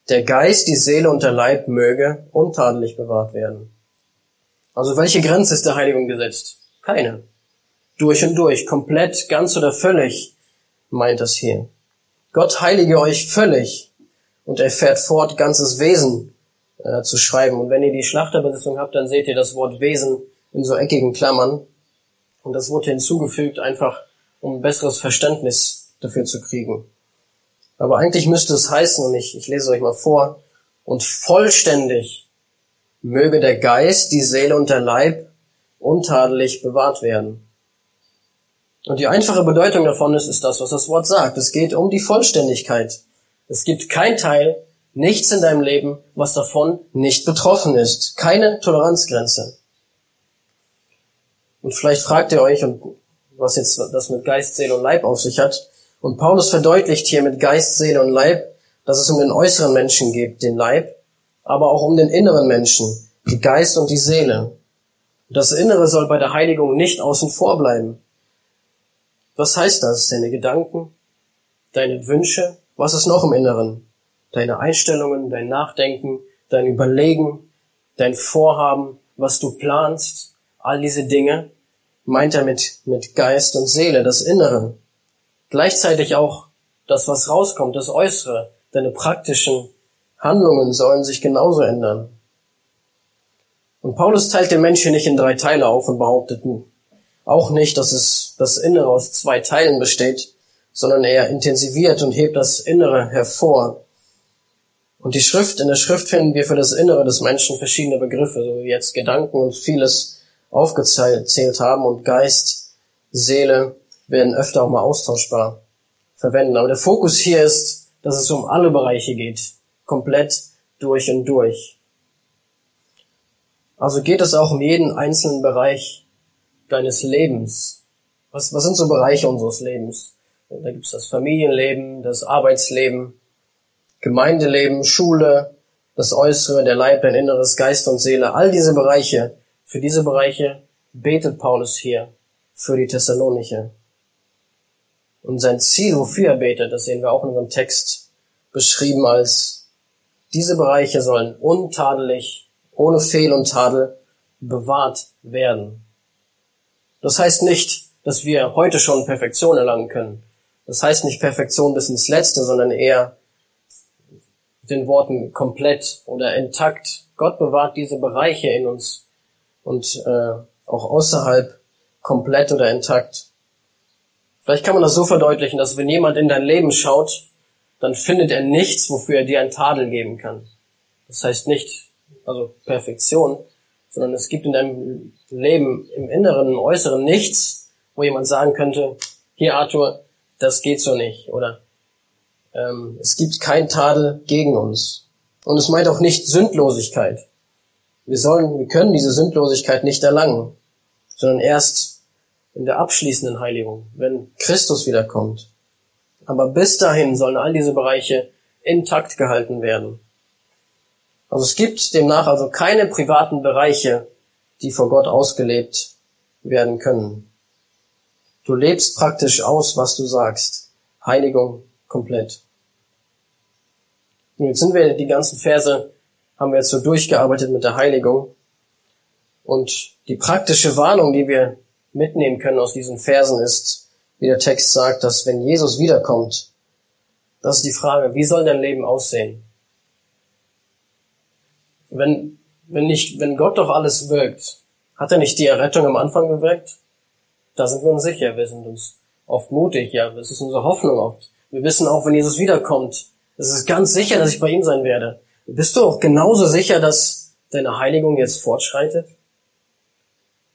Der Geist, die Seele und der Leib möge untadelig bewahrt werden. Also welche Grenze ist der Heiligung gesetzt? Keine. Durch und durch, komplett, ganz oder völlig, meint das hier. Gott heilige euch völlig. Und er fährt fort, ganzes Wesen äh, zu schreiben. Und wenn ihr die Schlachterbesetzung habt, dann seht ihr das Wort Wesen in so eckigen Klammern. Und das wurde hinzugefügt, einfach um ein besseres Verständnis dafür zu kriegen. Aber eigentlich müsste es heißen, und ich, ich lese euch mal vor, und vollständig möge der Geist, die Seele und der Leib untadelig bewahrt werden. Und die einfache Bedeutung davon ist, ist das, was das Wort sagt. Es geht um die Vollständigkeit. Es gibt kein Teil, nichts in deinem Leben, was davon nicht betroffen ist. Keine Toleranzgrenze. Und vielleicht fragt ihr euch, was jetzt das mit Geist, Seele und Leib auf sich hat. Und Paulus verdeutlicht hier mit Geist, Seele und Leib, dass es um den äußeren Menschen geht, den Leib, aber auch um den inneren Menschen, die Geist und die Seele. Das Innere soll bei der Heiligung nicht außen vor bleiben. Was heißt das? Deine Gedanken, deine Wünsche, was ist noch im Inneren? Deine Einstellungen, dein Nachdenken, dein Überlegen, dein Vorhaben, was du planst, all diese Dinge meint er mit, mit Geist und Seele, das Innere. Gleichzeitig auch das, was rauskommt, das Äußere, deine praktischen Handlungen sollen sich genauso ändern. Und Paulus teilt den Menschen nicht in drei Teile auf und behauptet auch nicht, dass es das Innere aus zwei Teilen besteht, sondern er intensiviert und hebt das Innere hervor. Und die Schrift, in der Schrift finden wir für das Innere des Menschen verschiedene Begriffe, so wie jetzt Gedanken und vieles aufgezählt haben und Geist, Seele werden öfter auch mal austauschbar verwenden. Aber der Fokus hier ist, dass es um alle Bereiche geht, komplett durch und durch. Also geht es auch um jeden einzelnen Bereich deines Lebens. Was, was sind so Bereiche unseres Lebens? Da gibt es das Familienleben, das Arbeitsleben, Gemeindeleben, Schule, das Äußere, der Leib, dein Inneres, Geist und Seele. All diese Bereiche, für diese Bereiche betet Paulus hier für die Thessalonicher. Und sein Ziel, wofür er betet, das sehen wir auch in unserem Text beschrieben als diese Bereiche sollen untadelig, ohne Fehl und Tadel bewahrt werden. Das heißt nicht, dass wir heute schon Perfektion erlangen können. Das heißt nicht Perfektion bis ins Letzte, sondern eher den Worten komplett oder intakt. Gott bewahrt diese Bereiche in uns und äh, auch außerhalb komplett oder intakt. Vielleicht kann man das so verdeutlichen, dass wenn jemand in dein Leben schaut, dann findet er nichts, wofür er dir ein Tadel geben kann. Das heißt nicht, also Perfektion, sondern es gibt in deinem Leben im Inneren, im Äußeren nichts, wo jemand sagen könnte, hier Arthur, das geht so nicht, oder ähm, es gibt kein Tadel gegen uns. Und es meint auch nicht Sündlosigkeit. Wir sollen, wir können diese Sündlosigkeit nicht erlangen, sondern erst in der abschließenden Heiligung, wenn Christus wiederkommt. Aber bis dahin sollen all diese Bereiche intakt gehalten werden. Also es gibt demnach also keine privaten Bereiche, die vor Gott ausgelebt werden können. Du lebst praktisch aus, was du sagst. Heiligung komplett. Und jetzt sind wir die ganzen Verse, haben wir jetzt so durchgearbeitet mit der Heiligung. Und die praktische Warnung, die wir mitnehmen können aus diesen Versen ist, wie der Text sagt, dass wenn Jesus wiederkommt, das ist die Frage, wie soll dein Leben aussehen? Wenn, wenn nicht, wenn Gott doch alles wirkt, hat er nicht die Errettung am Anfang gewirkt? Da sind wir uns sicher, wir sind uns oft mutig, ja, das ist unsere Hoffnung oft. Wir wissen auch, wenn Jesus wiederkommt, es ist ganz sicher, dass ich bei ihm sein werde. Bist du auch genauso sicher, dass deine Heiligung jetzt fortschreitet?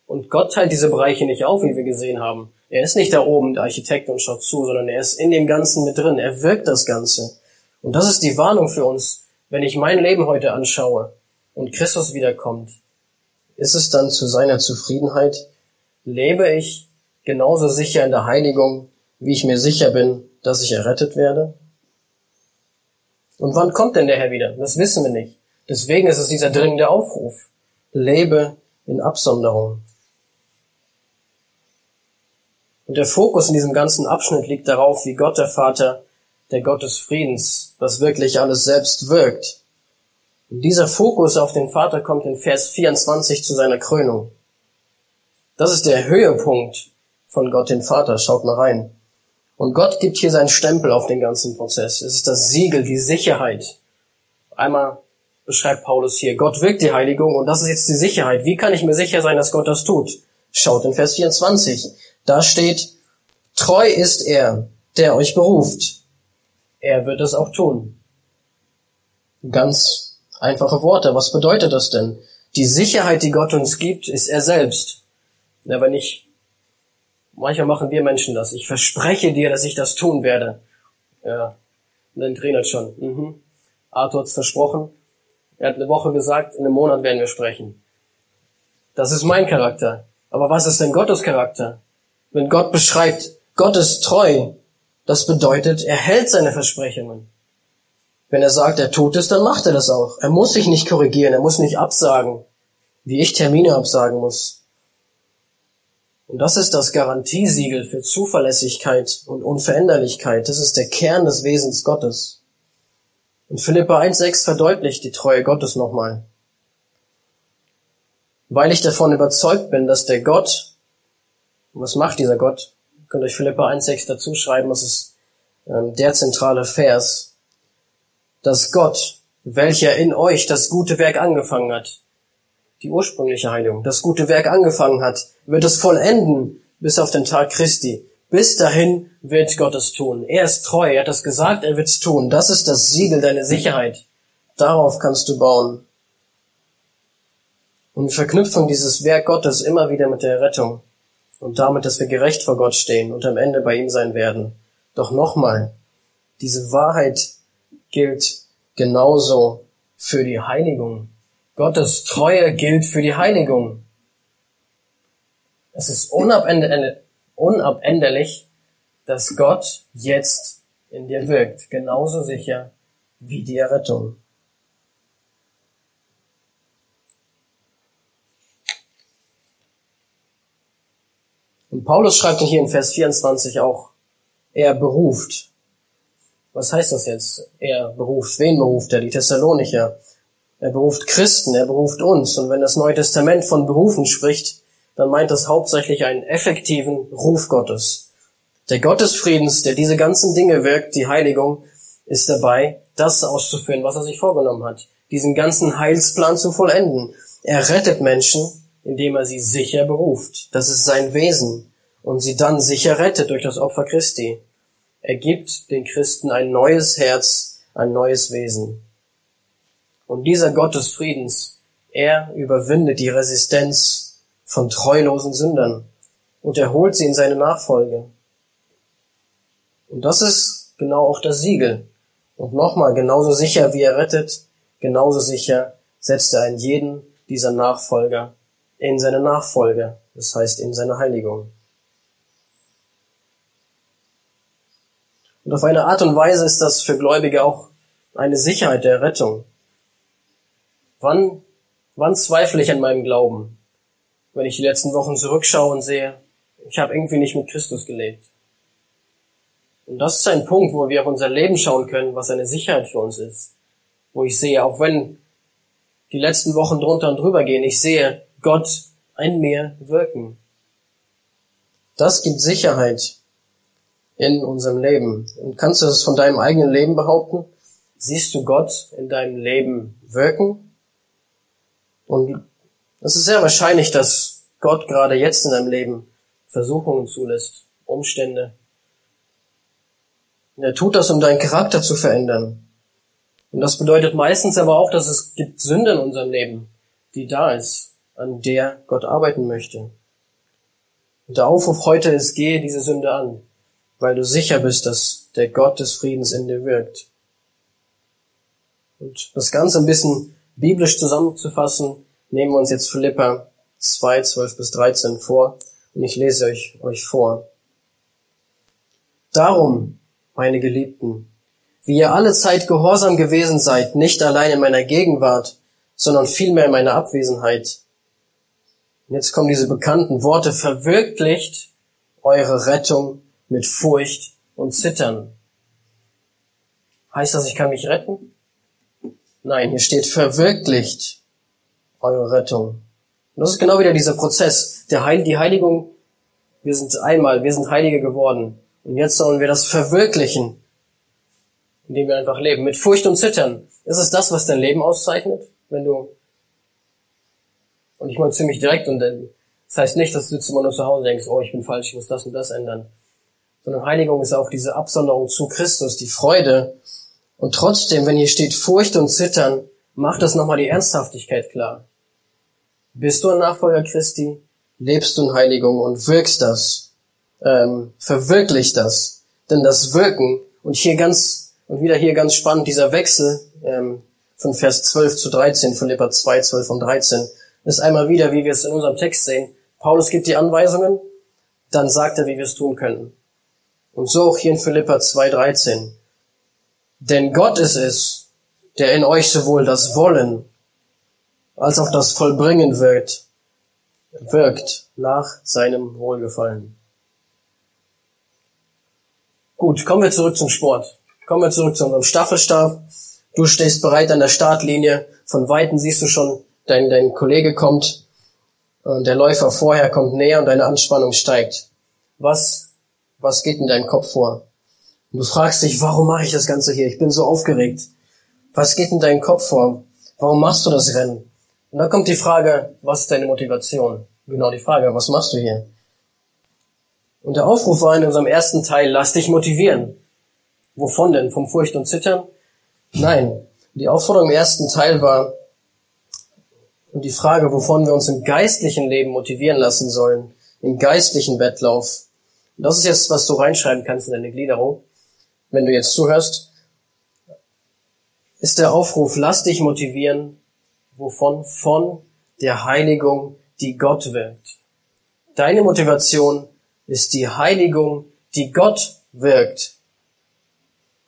Und Gott teilt diese Bereiche nicht auf, wie wir gesehen haben. Er ist nicht da oben, der Architekt und schaut zu, sondern er ist in dem Ganzen mit drin. Er wirkt das Ganze. Und das ist die Warnung für uns, wenn ich mein Leben heute anschaue und Christus wiederkommt. Ist es dann zu seiner Zufriedenheit? Lebe ich genauso sicher in der Heiligung, wie ich mir sicher bin, dass ich errettet werde? Und wann kommt denn der Herr wieder? Das wissen wir nicht. Deswegen ist es dieser dringende Aufruf. Lebe in Absonderung. Und der Fokus in diesem ganzen Abschnitt liegt darauf, wie Gott der Vater, der Gott des Friedens, was wirklich alles selbst wirkt. Und dieser Fokus auf den Vater kommt in Vers 24 zu seiner Krönung. Das ist der Höhepunkt von Gott den Vater. Schaut mal rein. Und Gott gibt hier seinen Stempel auf den ganzen Prozess. Es ist das Siegel, die Sicherheit. Einmal beschreibt Paulus hier, Gott wirkt die Heiligung und das ist jetzt die Sicherheit. Wie kann ich mir sicher sein, dass Gott das tut? Schaut in Vers 24. Da steht, treu ist er, der euch beruft. Er wird es auch tun. Ganz einfache Worte. Was bedeutet das denn? Die Sicherheit, die Gott uns gibt, ist er selbst. Aber nicht Manchmal machen wir Menschen das. Ich verspreche dir, dass ich das tun werde. Ja, dann Trainer schon. Mhm. Arthur hat's versprochen. Er hat eine Woche gesagt, in einem Monat werden wir sprechen. Das ist mein Charakter. Aber was ist denn Gottes Charakter? Wenn Gott beschreibt, Gott ist treu, das bedeutet, er hält seine Versprechungen. Wenn er sagt, er tut es, dann macht er das auch. Er muss sich nicht korrigieren, er muss nicht absagen, wie ich Termine absagen muss. Und das ist das Garantiesiegel für Zuverlässigkeit und Unveränderlichkeit. Das ist der Kern des Wesens Gottes. Und Philippa 1,6 verdeutlicht die Treue Gottes nochmal. Weil ich davon überzeugt bin, dass der Gott, was macht dieser Gott? Ihr könnt euch Philippa 1,6 dazu schreiben, das ist ähm, der zentrale Vers, dass Gott, welcher in euch das gute Werk angefangen hat, die ursprüngliche Heiligung, das gute Werk angefangen hat, wird es vollenden bis auf den Tag Christi. Bis dahin wird Gott es tun. Er ist treu, er hat es gesagt, er wird es tun. Das ist das Siegel, deine Sicherheit. Darauf kannst du bauen. Und die Verknüpfung dieses Werk Gottes immer wieder mit der Rettung und damit, dass wir gerecht vor Gott stehen und am Ende bei ihm sein werden. Doch nochmal, diese Wahrheit gilt genauso für die Heiligung. Gottes Treue gilt für die Heiligung. Es ist unabänderlich, dass Gott jetzt in dir wirkt, genauso sicher wie die Errettung. Und Paulus schreibt hier in Vers 24 auch, er beruft. Was heißt das jetzt? Er beruft. Wen beruft er? Die Thessalonicher. Er beruft Christen, er beruft uns. Und wenn das Neue Testament von Berufen spricht, dann meint das hauptsächlich einen effektiven Ruf Gottes. Der Gott des Friedens, der diese ganzen Dinge wirkt, die Heiligung, ist dabei, das auszuführen, was er sich vorgenommen hat. Diesen ganzen Heilsplan zu vollenden. Er rettet Menschen, indem er sie sicher beruft. Das ist sein Wesen. Und sie dann sicher rettet durch das Opfer Christi. Er gibt den Christen ein neues Herz, ein neues Wesen. Und dieser Gott des Friedens, er überwindet die Resistenz von treulosen Sündern und er holt sie in seine Nachfolge. Und das ist genau auch das Siegel. Und nochmal, genauso sicher wie er rettet, genauso sicher setzt er einen jeden dieser Nachfolger in seine Nachfolge, das heißt in seine Heiligung. Und auf eine Art und Weise ist das für Gläubige auch eine Sicherheit der Rettung. Wann, wann zweifle ich an meinem Glauben? Wenn ich die letzten Wochen zurückschaue und sehe, ich habe irgendwie nicht mit Christus gelebt. Und das ist ein Punkt, wo wir auf unser Leben schauen können, was eine Sicherheit für uns ist. Wo ich sehe, auch wenn die letzten Wochen drunter und drüber gehen, ich sehe Gott in mir wirken. Das gibt Sicherheit in unserem Leben. Und kannst du das von deinem eigenen Leben behaupten? Siehst du Gott in deinem Leben wirken? Und es ist sehr wahrscheinlich, dass Gott gerade jetzt in deinem Leben Versuchungen zulässt, Umstände. Und er tut das, um deinen Charakter zu verändern. Und das bedeutet meistens aber auch, dass es gibt Sünde in unserem Leben, die da ist, an der Gott arbeiten möchte. Und der Aufruf heute ist, gehe diese Sünde an, weil du sicher bist, dass der Gott des Friedens in dir wirkt. Und das Ganze ein bisschen biblisch zusammenzufassen, nehmen wir uns jetzt Philippa 2, 12 bis 13 vor und ich lese euch, euch vor. Darum, meine Geliebten, wie ihr alle Zeit gehorsam gewesen seid, nicht allein in meiner Gegenwart, sondern vielmehr in meiner Abwesenheit. Und jetzt kommen diese bekannten Worte, verwirklicht eure Rettung mit Furcht und Zittern. Heißt das, ich kann mich retten? Nein, hier steht verwirklicht eure Rettung. Und das ist genau wieder dieser Prozess. Der Heil, die Heiligung, wir sind einmal, wir sind Heilige geworden. Und jetzt sollen wir das verwirklichen, indem wir einfach leben. Mit Furcht und Zittern. Ist es das, was dein Leben auszeichnet? Wenn du, und ich meine ziemlich direkt, und das heißt nicht, dass du jetzt immer nur zu Hause denkst, oh, ich bin falsch, ich muss das und das ändern. Sondern Heiligung ist auch diese Absonderung zu Christus, die Freude, und trotzdem, wenn hier steht Furcht und Zittern, macht das nochmal die Ernsthaftigkeit klar. Bist du ein Nachfolger Christi? Lebst du in Heiligung und wirkst das? ähm, verwirklicht das. Denn das Wirken, und hier ganz, und wieder hier ganz spannend, dieser Wechsel ähm, von Vers 12 zu 13, Philippa 2, 12 und 13, ist einmal wieder, wie wir es in unserem Text sehen. Paulus gibt die Anweisungen, dann sagt er, wie wir es tun können. Und so auch hier in Philippa 2, 13. Denn Gott ist es, der in euch sowohl das Wollen als auch das Vollbringen wirkt, wirkt nach seinem Wohlgefallen. Gut, kommen wir zurück zum Sport. Kommen wir zurück zu unserem Staffelstab. Du stehst bereit an der Startlinie. Von Weitem siehst du schon, dein, dein Kollege kommt und der Läufer vorher kommt näher und deine Anspannung steigt. Was, was geht in deinem Kopf vor? Und du fragst dich, warum mache ich das Ganze hier? Ich bin so aufgeregt. Was geht in deinem Kopf vor? Warum machst du das Rennen? Und dann kommt die Frage, was ist deine Motivation? Genau die Frage, was machst du hier? Und der Aufruf war in unserem ersten Teil, lass dich motivieren. Wovon denn? Vom Furcht und Zittern? Nein. Die Aufforderung im ersten Teil war, und die Frage, wovon wir uns im geistlichen Leben motivieren lassen sollen, im geistlichen Wettlauf. Das ist jetzt, was du reinschreiben kannst in deine Gliederung, wenn du jetzt zuhörst, ist der Aufruf, lass dich motivieren, wovon? Von der Heiligung, die Gott wirkt. Deine Motivation ist die Heiligung, die Gott wirkt.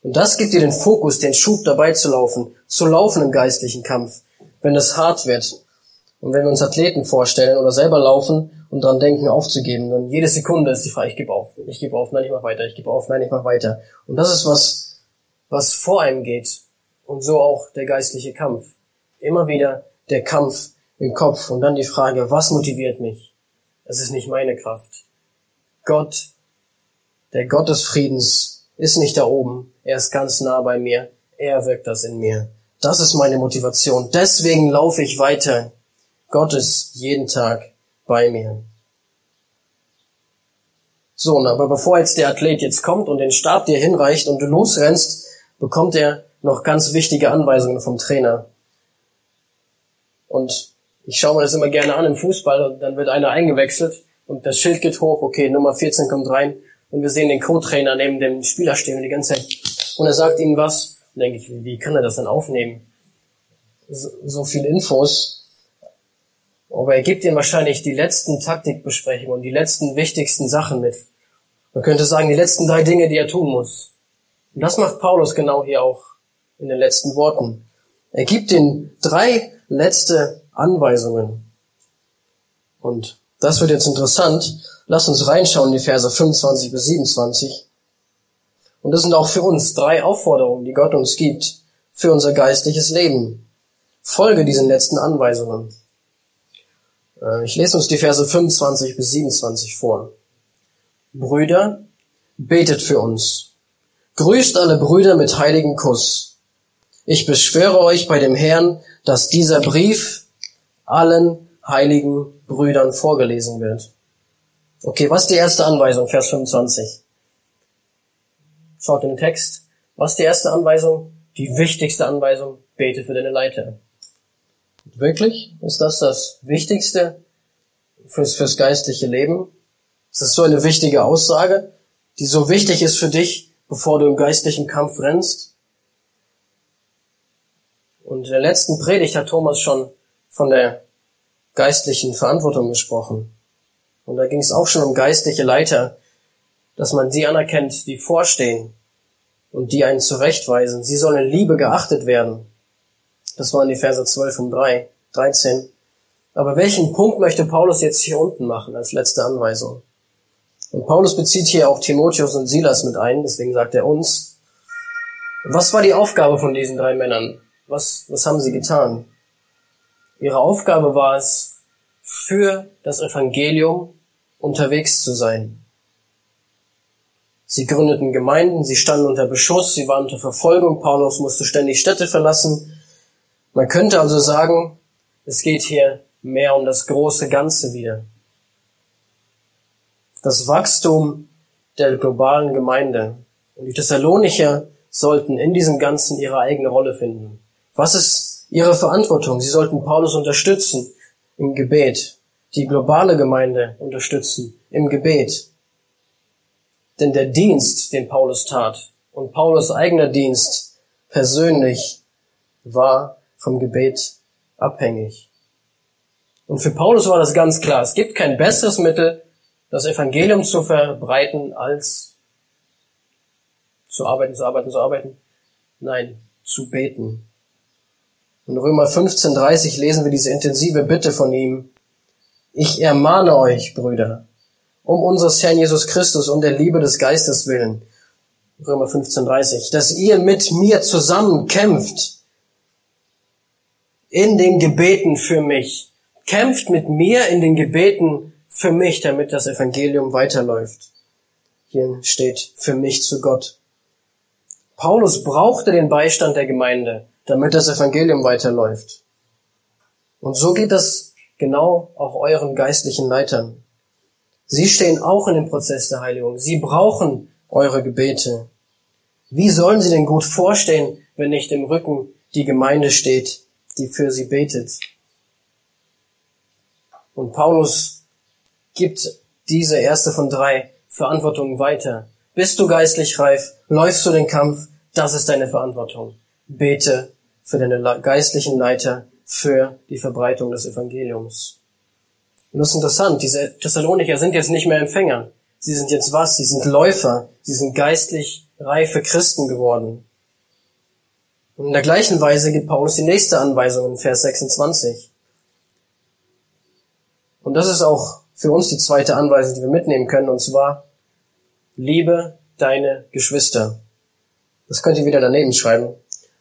Und das gibt dir den Fokus, den Schub dabei zu laufen, zu laufen im geistlichen Kampf, wenn es hart wird. Und wenn wir uns Athleten vorstellen oder selber laufen und dran denken, aufzugeben, dann jede Sekunde ist die Frage, ich gebe auf, ich gebe auf, nein, ich mach weiter, ich gebe auf, nein, ich mach weiter. Und das ist was, was vor einem geht. Und so auch der geistliche Kampf. Immer wieder der Kampf im Kopf und dann die Frage, was motiviert mich? Es ist nicht meine Kraft. Gott, der Gott des Friedens, ist nicht da oben. Er ist ganz nah bei mir. Er wirkt das in mir. Das ist meine Motivation. Deswegen laufe ich weiter. Gott ist jeden Tag bei mir. So, aber bevor jetzt der Athlet jetzt kommt und den Stab dir hinreicht und du losrennst, bekommt er noch ganz wichtige Anweisungen vom Trainer. Und ich schaue mir das immer gerne an im Fußball und dann wird einer eingewechselt und das Schild geht hoch, okay, Nummer 14 kommt rein und wir sehen den Co-Trainer neben dem Spieler stehen und die ganze Zeit und er sagt ihnen was und denke ich, wie kann er das dann aufnehmen? So, so viel Infos. Aber er gibt ihnen wahrscheinlich die letzten Taktikbesprechungen und die letzten wichtigsten Sachen mit. Man könnte sagen, die letzten drei Dinge, die er tun muss. Und das macht Paulus genau hier auch in den letzten Worten. Er gibt ihnen drei letzte Anweisungen. Und das wird jetzt interessant. Lass uns reinschauen in die Verse 25 bis 27. Und das sind auch für uns drei Aufforderungen, die Gott uns gibt für unser geistliches Leben. Folge diesen letzten Anweisungen. Äh, ich lese uns die Verse 25 bis 27 vor. Brüder, betet für uns. Grüßt alle Brüder mit heiligen Kuss. Ich beschwöre euch bei dem Herrn, dass dieser Brief allen heiligen Brüdern vorgelesen wird. Okay, was ist die erste Anweisung, Vers 25? Schaut in den Text. Was ist die erste Anweisung? Die wichtigste Anweisung, bete für deine Leiter. Wirklich? Ist das das Wichtigste fürs, fürs geistliche Leben? Ist das so eine wichtige Aussage, die so wichtig ist für dich, bevor du im geistlichen Kampf rennst? Und in der letzten Predigt hat Thomas schon von der geistlichen Verantwortung gesprochen. Und da ging es auch schon um geistliche Leiter, dass man die anerkennt, die vorstehen und die einen zurechtweisen. Sie sollen in Liebe geachtet werden. Das waren die Verse 12 und 3, 13. Aber welchen Punkt möchte Paulus jetzt hier unten machen als letzte Anweisung? Und Paulus bezieht hier auch Timotheus und Silas mit ein, deswegen sagt er uns. Was war die Aufgabe von diesen drei Männern? Was, was haben sie getan? Ihre Aufgabe war es, für das Evangelium unterwegs zu sein. Sie gründeten Gemeinden, sie standen unter Beschuss, sie waren unter Verfolgung, Paulus musste ständig Städte verlassen. Man könnte also sagen, es geht hier mehr um das große Ganze wieder. Das Wachstum der globalen Gemeinde. Und die Thessalonicher sollten in diesem Ganzen ihre eigene Rolle finden. Was ist ihre Verantwortung. Sie sollten Paulus unterstützen im Gebet, die globale Gemeinde unterstützen im Gebet. Denn der Dienst, den Paulus tat, und Paulus eigener Dienst persönlich war vom Gebet abhängig. Und für Paulus war das ganz klar. Es gibt kein besseres Mittel, das Evangelium zu verbreiten, als zu arbeiten, zu arbeiten, zu arbeiten. Nein, zu beten. In Römer 15.30 lesen wir diese intensive Bitte von ihm. Ich ermahne euch, Brüder, um unseres Herrn Jesus Christus und der Liebe des Geistes willen. Römer 15.30, dass ihr mit mir zusammen kämpft in den Gebeten für mich. Kämpft mit mir in den Gebeten für mich, damit das Evangelium weiterläuft. Hier steht für mich zu Gott. Paulus brauchte den Beistand der Gemeinde, damit das Evangelium weiterläuft. Und so geht das genau auch euren geistlichen Leitern. Sie stehen auch in dem Prozess der Heiligung. Sie brauchen eure Gebete. Wie sollen sie denn gut vorstehen, wenn nicht im Rücken die Gemeinde steht, die für sie betet? Und Paulus gibt diese erste von drei Verantwortungen weiter. Bist du geistlich reif? Läufst du den Kampf? Das ist deine Verantwortung. Bete für deine geistlichen Leiter, für die Verbreitung des Evangeliums. Und das ist interessant, diese Thessalonicher sind jetzt nicht mehr Empfänger. Sie sind jetzt was? Sie sind Läufer. Sie sind geistlich reife Christen geworden. Und in der gleichen Weise gibt Paulus die nächste Anweisung in Vers 26. Und das ist auch für uns die zweite Anweisung, die wir mitnehmen können, und zwar, liebe deine Geschwister. Das könnt ihr wieder daneben schreiben.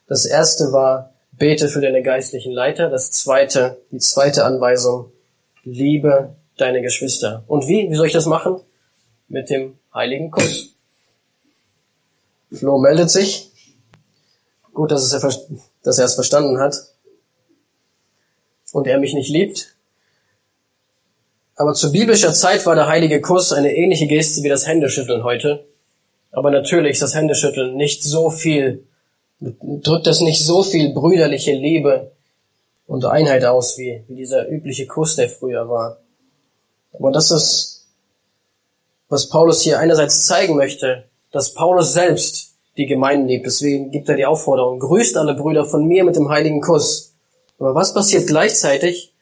Das erste war, bete für deine geistlichen Leiter. Das zweite, die zweite Anweisung, liebe deine Geschwister. Und wie? Wie soll ich das machen? Mit dem heiligen Kuss. Flo meldet sich. Gut, dass, er, dass er es verstanden hat. Und er mich nicht liebt. Aber zu biblischer Zeit war der heilige Kuss eine ähnliche Geste wie das Händeschütteln heute. Aber natürlich ist das Händeschütteln nicht so viel, drückt das nicht so viel brüderliche Liebe und Einheit aus, wie, wie dieser übliche Kuss, der früher war. Aber das ist, was Paulus hier einerseits zeigen möchte, dass Paulus selbst die Gemeinden liebt. Deswegen gibt er die Aufforderung, grüßt alle Brüder von mir mit dem heiligen Kuss. Aber was passiert gleichzeitig?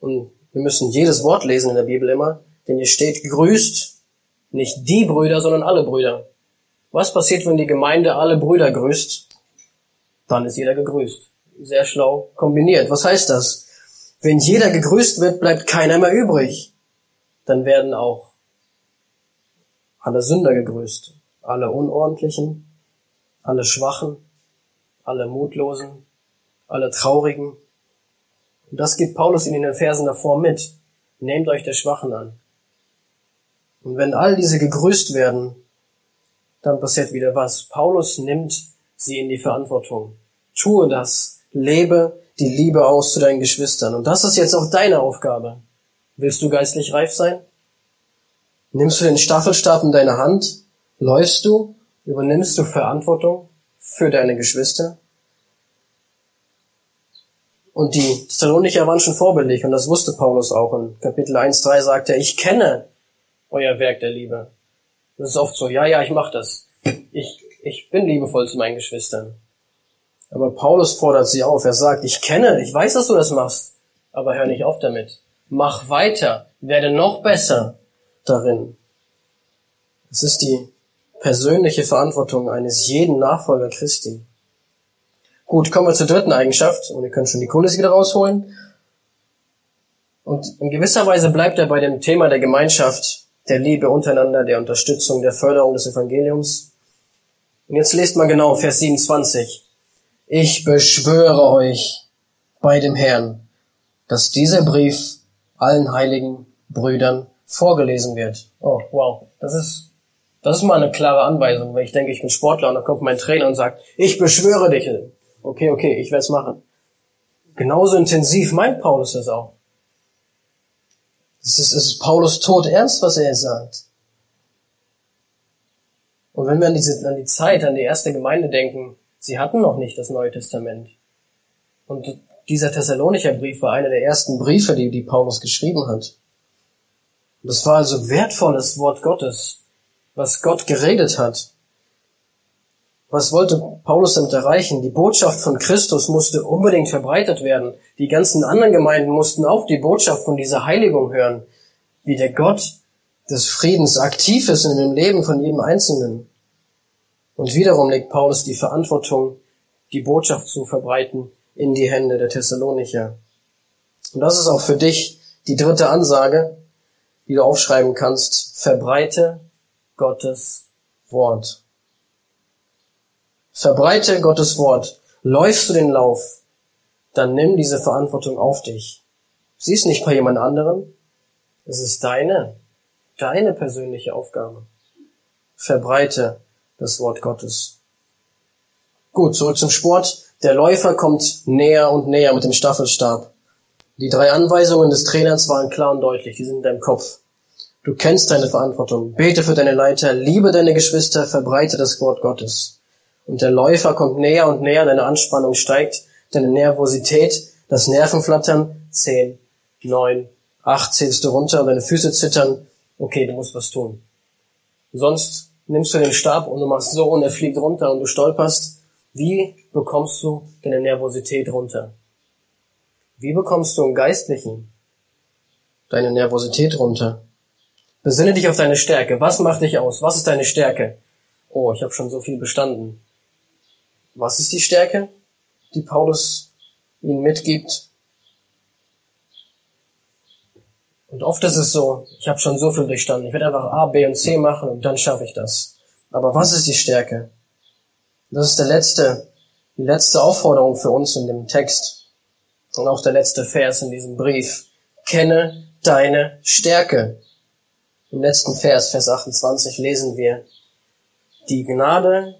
Und wir müssen jedes Wort lesen in der Bibel immer, denn hier steht, grüßt nicht die Brüder, sondern alle Brüder. Was passiert, wenn die Gemeinde alle Brüder grüßt? Dann ist jeder gegrüßt sehr schlau kombiniert. Was heißt das? Wenn jeder gegrüßt wird, bleibt keiner mehr übrig. Dann werden auch alle Sünder gegrüßt. Alle Unordentlichen, alle Schwachen, alle Mutlosen, alle Traurigen. Und das gibt Paulus in den Versen davor mit. Nehmt euch der Schwachen an. Und wenn all diese gegrüßt werden, dann passiert wieder was. Paulus nimmt sie in die Verantwortung. Tue das, lebe die Liebe aus zu deinen Geschwistern. Und das ist jetzt auch deine Aufgabe. Willst du geistlich reif sein? Nimmst du den Staffelstab in deine Hand? Läufst du? Übernimmst du Verantwortung für deine Geschwister? Und die Thessalonicher waren schon vorbildlich und das wusste Paulus auch. In Kapitel 1.3 sagt er, ich kenne euer Werk der Liebe. Das ist oft so, ja, ja, ich mach das. Ich, ich bin liebevoll zu meinen Geschwistern. Aber Paulus fordert sie auf. Er sagt, ich kenne, ich weiß, dass du das machst, aber hör nicht auf damit. Mach weiter, werde noch besser darin. Es ist die persönliche Verantwortung eines jeden Nachfolger Christi. Gut, kommen wir zur dritten Eigenschaft und ihr könnt schon die Kulisse wieder rausholen. Und in gewisser Weise bleibt er bei dem Thema der Gemeinschaft, der Liebe untereinander, der Unterstützung, der Förderung des Evangeliums. Und jetzt lest mal genau Vers 27. Ich beschwöre euch bei dem Herrn, dass dieser Brief allen heiligen Brüdern vorgelesen wird. Oh, wow. Das ist, das ist mal eine klare Anweisung, wenn ich denke, ich bin Sportler und dann kommt mein Trainer und sagt, ich beschwöre dich. Okay, okay, ich werde es machen. Genauso intensiv meint Paulus das auch. Es ist, es ist Paulus tot ernst, was er sagt. Und wenn wir an, diese, an die Zeit, an die erste Gemeinde denken, Sie hatten noch nicht das Neue Testament. Und dieser Thessalonicher Brief war einer der ersten Briefe, die, die Paulus geschrieben hat. Und das war also wertvolles Wort Gottes. Was Gott geredet hat. Was wollte Paulus damit erreichen? Die Botschaft von Christus musste unbedingt verbreitet werden. Die ganzen anderen Gemeinden mussten auch die Botschaft von dieser Heiligung hören, wie der Gott des Friedens aktiv ist in dem Leben von jedem Einzelnen. Und wiederum legt Paulus die Verantwortung, die Botschaft zu verbreiten, in die Hände der Thessalonicher. Und das ist auch für dich die dritte Ansage, die du aufschreiben kannst. Verbreite Gottes Wort. Verbreite Gottes Wort. Läufst du den Lauf, dann nimm diese Verantwortung auf dich. Sie ist nicht bei jemand anderen. Es ist deine, deine persönliche Aufgabe. Verbreite das Wort Gottes. Gut, zurück zum Sport. Der Läufer kommt näher und näher mit dem Staffelstab. Die drei Anweisungen des Trainers waren klar und deutlich, die sind in deinem Kopf. Du kennst deine Verantwortung. Bete für deine Leiter, liebe deine Geschwister, verbreite das Wort Gottes. Und der Läufer kommt näher und näher, deine Anspannung steigt, deine Nervosität, das Nervenflattern, zehn, neun, acht zählst du runter, deine Füße zittern, okay, du musst was tun. Sonst nimmst du den Stab und du machst so und er fliegt runter und du stolperst. Wie bekommst du deine Nervosität runter? Wie bekommst du im Geistlichen deine Nervosität runter? Besinne dich auf deine Stärke. Was macht dich aus? Was ist deine Stärke? Oh, ich habe schon so viel bestanden. Was ist die Stärke, die Paulus ihnen mitgibt? Und oft ist es so, ich habe schon so viel durchstanden. Ich werde einfach A, B und C machen und dann schaffe ich das. Aber was ist die Stärke? Das ist der letzte, die letzte Aufforderung für uns in dem Text. Und auch der letzte Vers in diesem Brief. Kenne deine Stärke. Im letzten Vers, Vers 28, lesen wir, die Gnade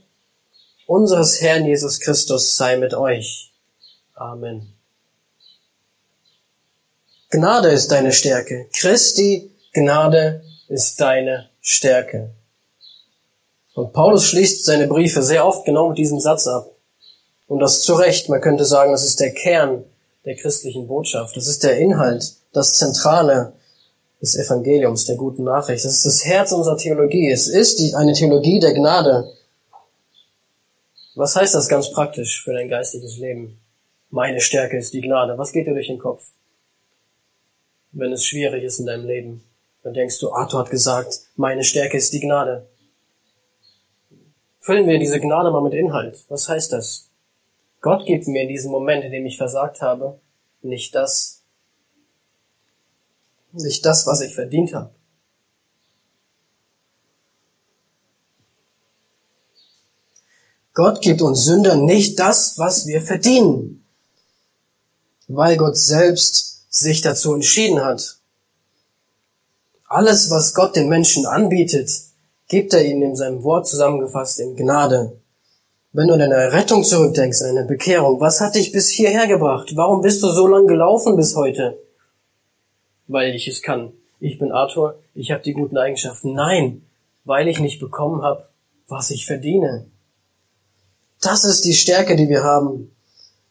unseres Herrn Jesus Christus sei mit euch. Amen. Gnade ist deine Stärke. Christi Gnade ist deine Stärke. Und Paulus schließt seine Briefe sehr oft genau mit diesem Satz ab. Und das zu Recht. Man könnte sagen, das ist der Kern der christlichen Botschaft. Das ist der Inhalt, das Zentrale des Evangeliums, der guten Nachricht. Das ist das Herz unserer Theologie. Es ist die, eine Theologie der Gnade. Was heißt das ganz praktisch für dein geistiges Leben? Meine Stärke ist die Gnade. Was geht dir durch den Kopf? wenn es schwierig ist in deinem Leben. Dann denkst du, Arthur hat gesagt, meine Stärke ist die Gnade. Füllen wir diese Gnade mal mit Inhalt. Was heißt das? Gott gibt mir in diesem Moment, in dem ich versagt habe, nicht das, nicht das, was ich verdient habe. Gott gibt uns Sündern nicht das, was wir verdienen, weil Gott selbst sich dazu entschieden hat. Alles, was Gott den Menschen anbietet, gibt er ihnen in seinem Wort zusammengefasst in Gnade. Wenn du an deine Rettung zurückdenkst, an deine Bekehrung, was hat dich bis hierher gebracht? Warum bist du so lang gelaufen bis heute? Weil ich es kann. Ich bin Arthur, ich habe die guten Eigenschaften. Nein, weil ich nicht bekommen habe, was ich verdiene. Das ist die Stärke, die wir haben.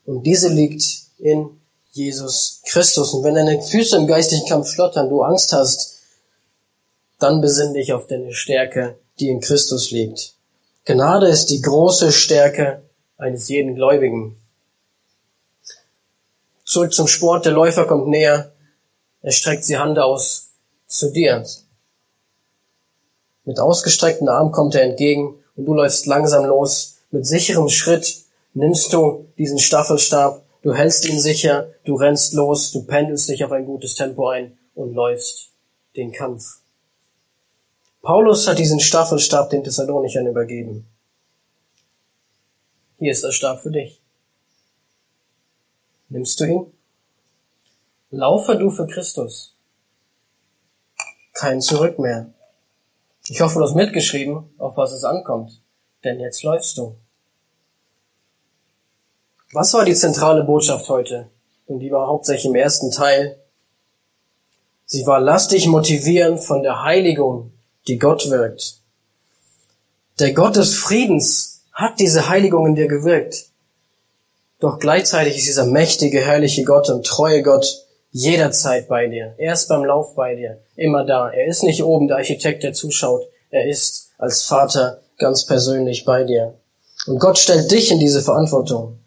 Und diese liegt in Jesus Christus. Und wenn deine Füße im geistigen Kampf schlottern, du Angst hast, dann besinn dich auf deine Stärke, die in Christus liegt. Gnade ist die große Stärke eines jeden Gläubigen. Zurück zum Sport. Der Läufer kommt näher. Er streckt die Hand aus zu dir. Mit ausgestreckten Arm kommt er entgegen und du läufst langsam los. Mit sicherem Schritt nimmst du diesen Staffelstab Du hältst ihn sicher, du rennst los, du pendelst dich auf ein gutes Tempo ein und läufst den Kampf. Paulus hat diesen Staffelstab den Thessalonichern übergeben. Hier ist der Stab für dich. Nimmst du ihn? Laufe du für Christus. Kein Zurück mehr. Ich hoffe, du hast mitgeschrieben, auf was es ankommt, denn jetzt läufst du. Was war die zentrale Botschaft heute? Und die war hauptsächlich im ersten Teil. Sie war lastig motivieren von der Heiligung, die Gott wirkt. Der Gott des Friedens hat diese Heiligung in dir gewirkt. Doch gleichzeitig ist dieser mächtige, herrliche Gott und treue Gott jederzeit bei dir. Er ist beim Lauf bei dir, immer da. Er ist nicht oben der Architekt, der zuschaut. Er ist als Vater ganz persönlich bei dir. Und Gott stellt dich in diese Verantwortung.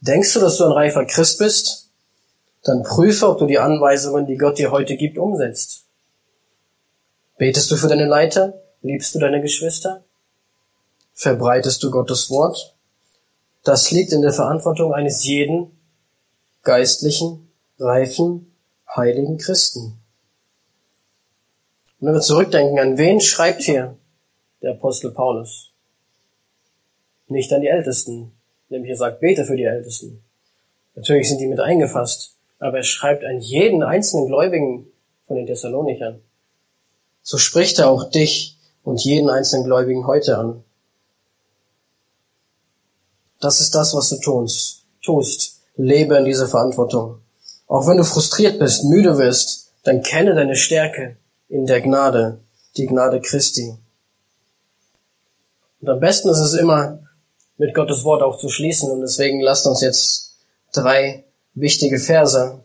Denkst du, dass du ein reifer Christ bist? Dann prüfe, ob du die Anweisungen, die Gott dir heute gibt, umsetzt. Betest du für deine Leiter? Liebst du deine Geschwister? Verbreitest du Gottes Wort? Das liegt in der Verantwortung eines jeden geistlichen, reifen, heiligen Christen. Und wenn wir zurückdenken, an wen schreibt hier der Apostel Paulus? Nicht an die Ältesten, nämlich er sagt, bete für die Ältesten. Natürlich sind die mit eingefasst, aber er schreibt an jeden einzelnen Gläubigen von den Thessalonichern. So spricht er auch dich und jeden einzelnen Gläubigen heute an. Das ist das, was du tust. tust. Lebe in dieser Verantwortung. Auch wenn du frustriert bist, müde wirst, dann kenne deine Stärke in der Gnade, die Gnade Christi. Und am besten ist es immer, mit Gottes Wort auch zu schließen. Und deswegen lasst uns jetzt drei wichtige Verse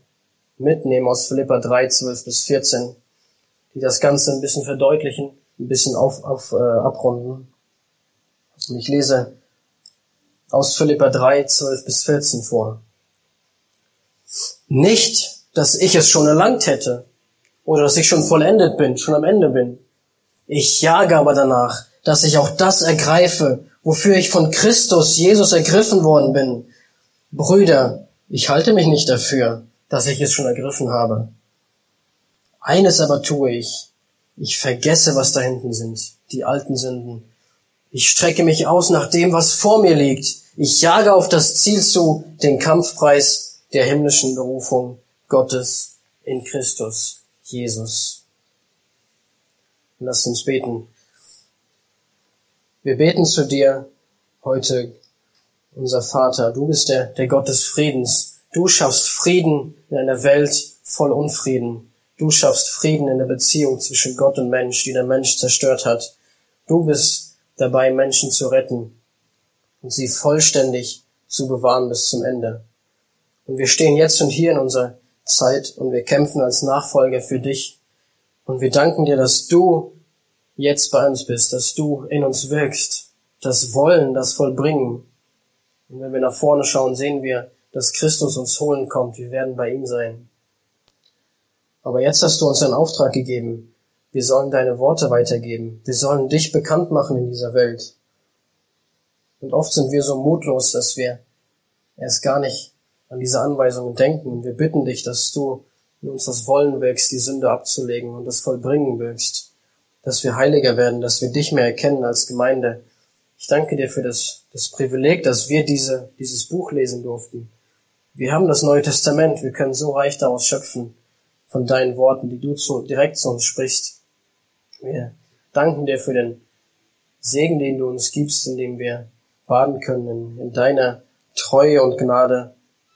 mitnehmen aus Philippa 3, 12 bis 14, die das Ganze ein bisschen verdeutlichen, ein bisschen auf, auf, äh, abrunden. Und ich lese aus Philippa 3, 12 bis 14 vor. Nicht, dass ich es schon erlangt hätte oder dass ich schon vollendet bin, schon am Ende bin. Ich jage aber danach, dass ich auch das ergreife, wofür ich von Christus Jesus ergriffen worden bin. Brüder, ich halte mich nicht dafür, dass ich es schon ergriffen habe. Eines aber tue ich. Ich vergesse, was da hinten sind, die alten Sünden. Ich strecke mich aus nach dem, was vor mir liegt. Ich jage auf das Ziel zu, den Kampfpreis der himmlischen Berufung Gottes in Christus Jesus. Lasst uns beten. Wir beten zu dir heute, unser Vater. Du bist der, der Gott des Friedens. Du schaffst Frieden in einer Welt voll Unfrieden. Du schaffst Frieden in der Beziehung zwischen Gott und Mensch, die der Mensch zerstört hat. Du bist dabei, Menschen zu retten und sie vollständig zu bewahren bis zum Ende. Und wir stehen jetzt und hier in unserer Zeit und wir kämpfen als Nachfolger für dich. Und wir danken dir, dass du jetzt bei uns bist, dass du in uns wirkst, das Wollen, das Vollbringen. Und wenn wir nach vorne schauen, sehen wir, dass Christus uns holen kommt. Wir werden bei ihm sein. Aber jetzt hast du uns einen Auftrag gegeben. Wir sollen deine Worte weitergeben. Wir sollen dich bekannt machen in dieser Welt. Und oft sind wir so mutlos, dass wir erst gar nicht an diese Anweisungen denken. Wir bitten dich, dass du in uns das Wollen wirkst, die Sünde abzulegen und das Vollbringen wirkst dass wir heiliger werden, dass wir dich mehr erkennen als Gemeinde. Ich danke dir für das, das Privileg, dass wir diese, dieses Buch lesen durften. Wir haben das Neue Testament, wir können so reich daraus schöpfen von deinen Worten, die du zu, direkt zu uns sprichst. Wir danken dir für den Segen, den du uns gibst, indem wir baden können in, in deiner Treue und Gnade,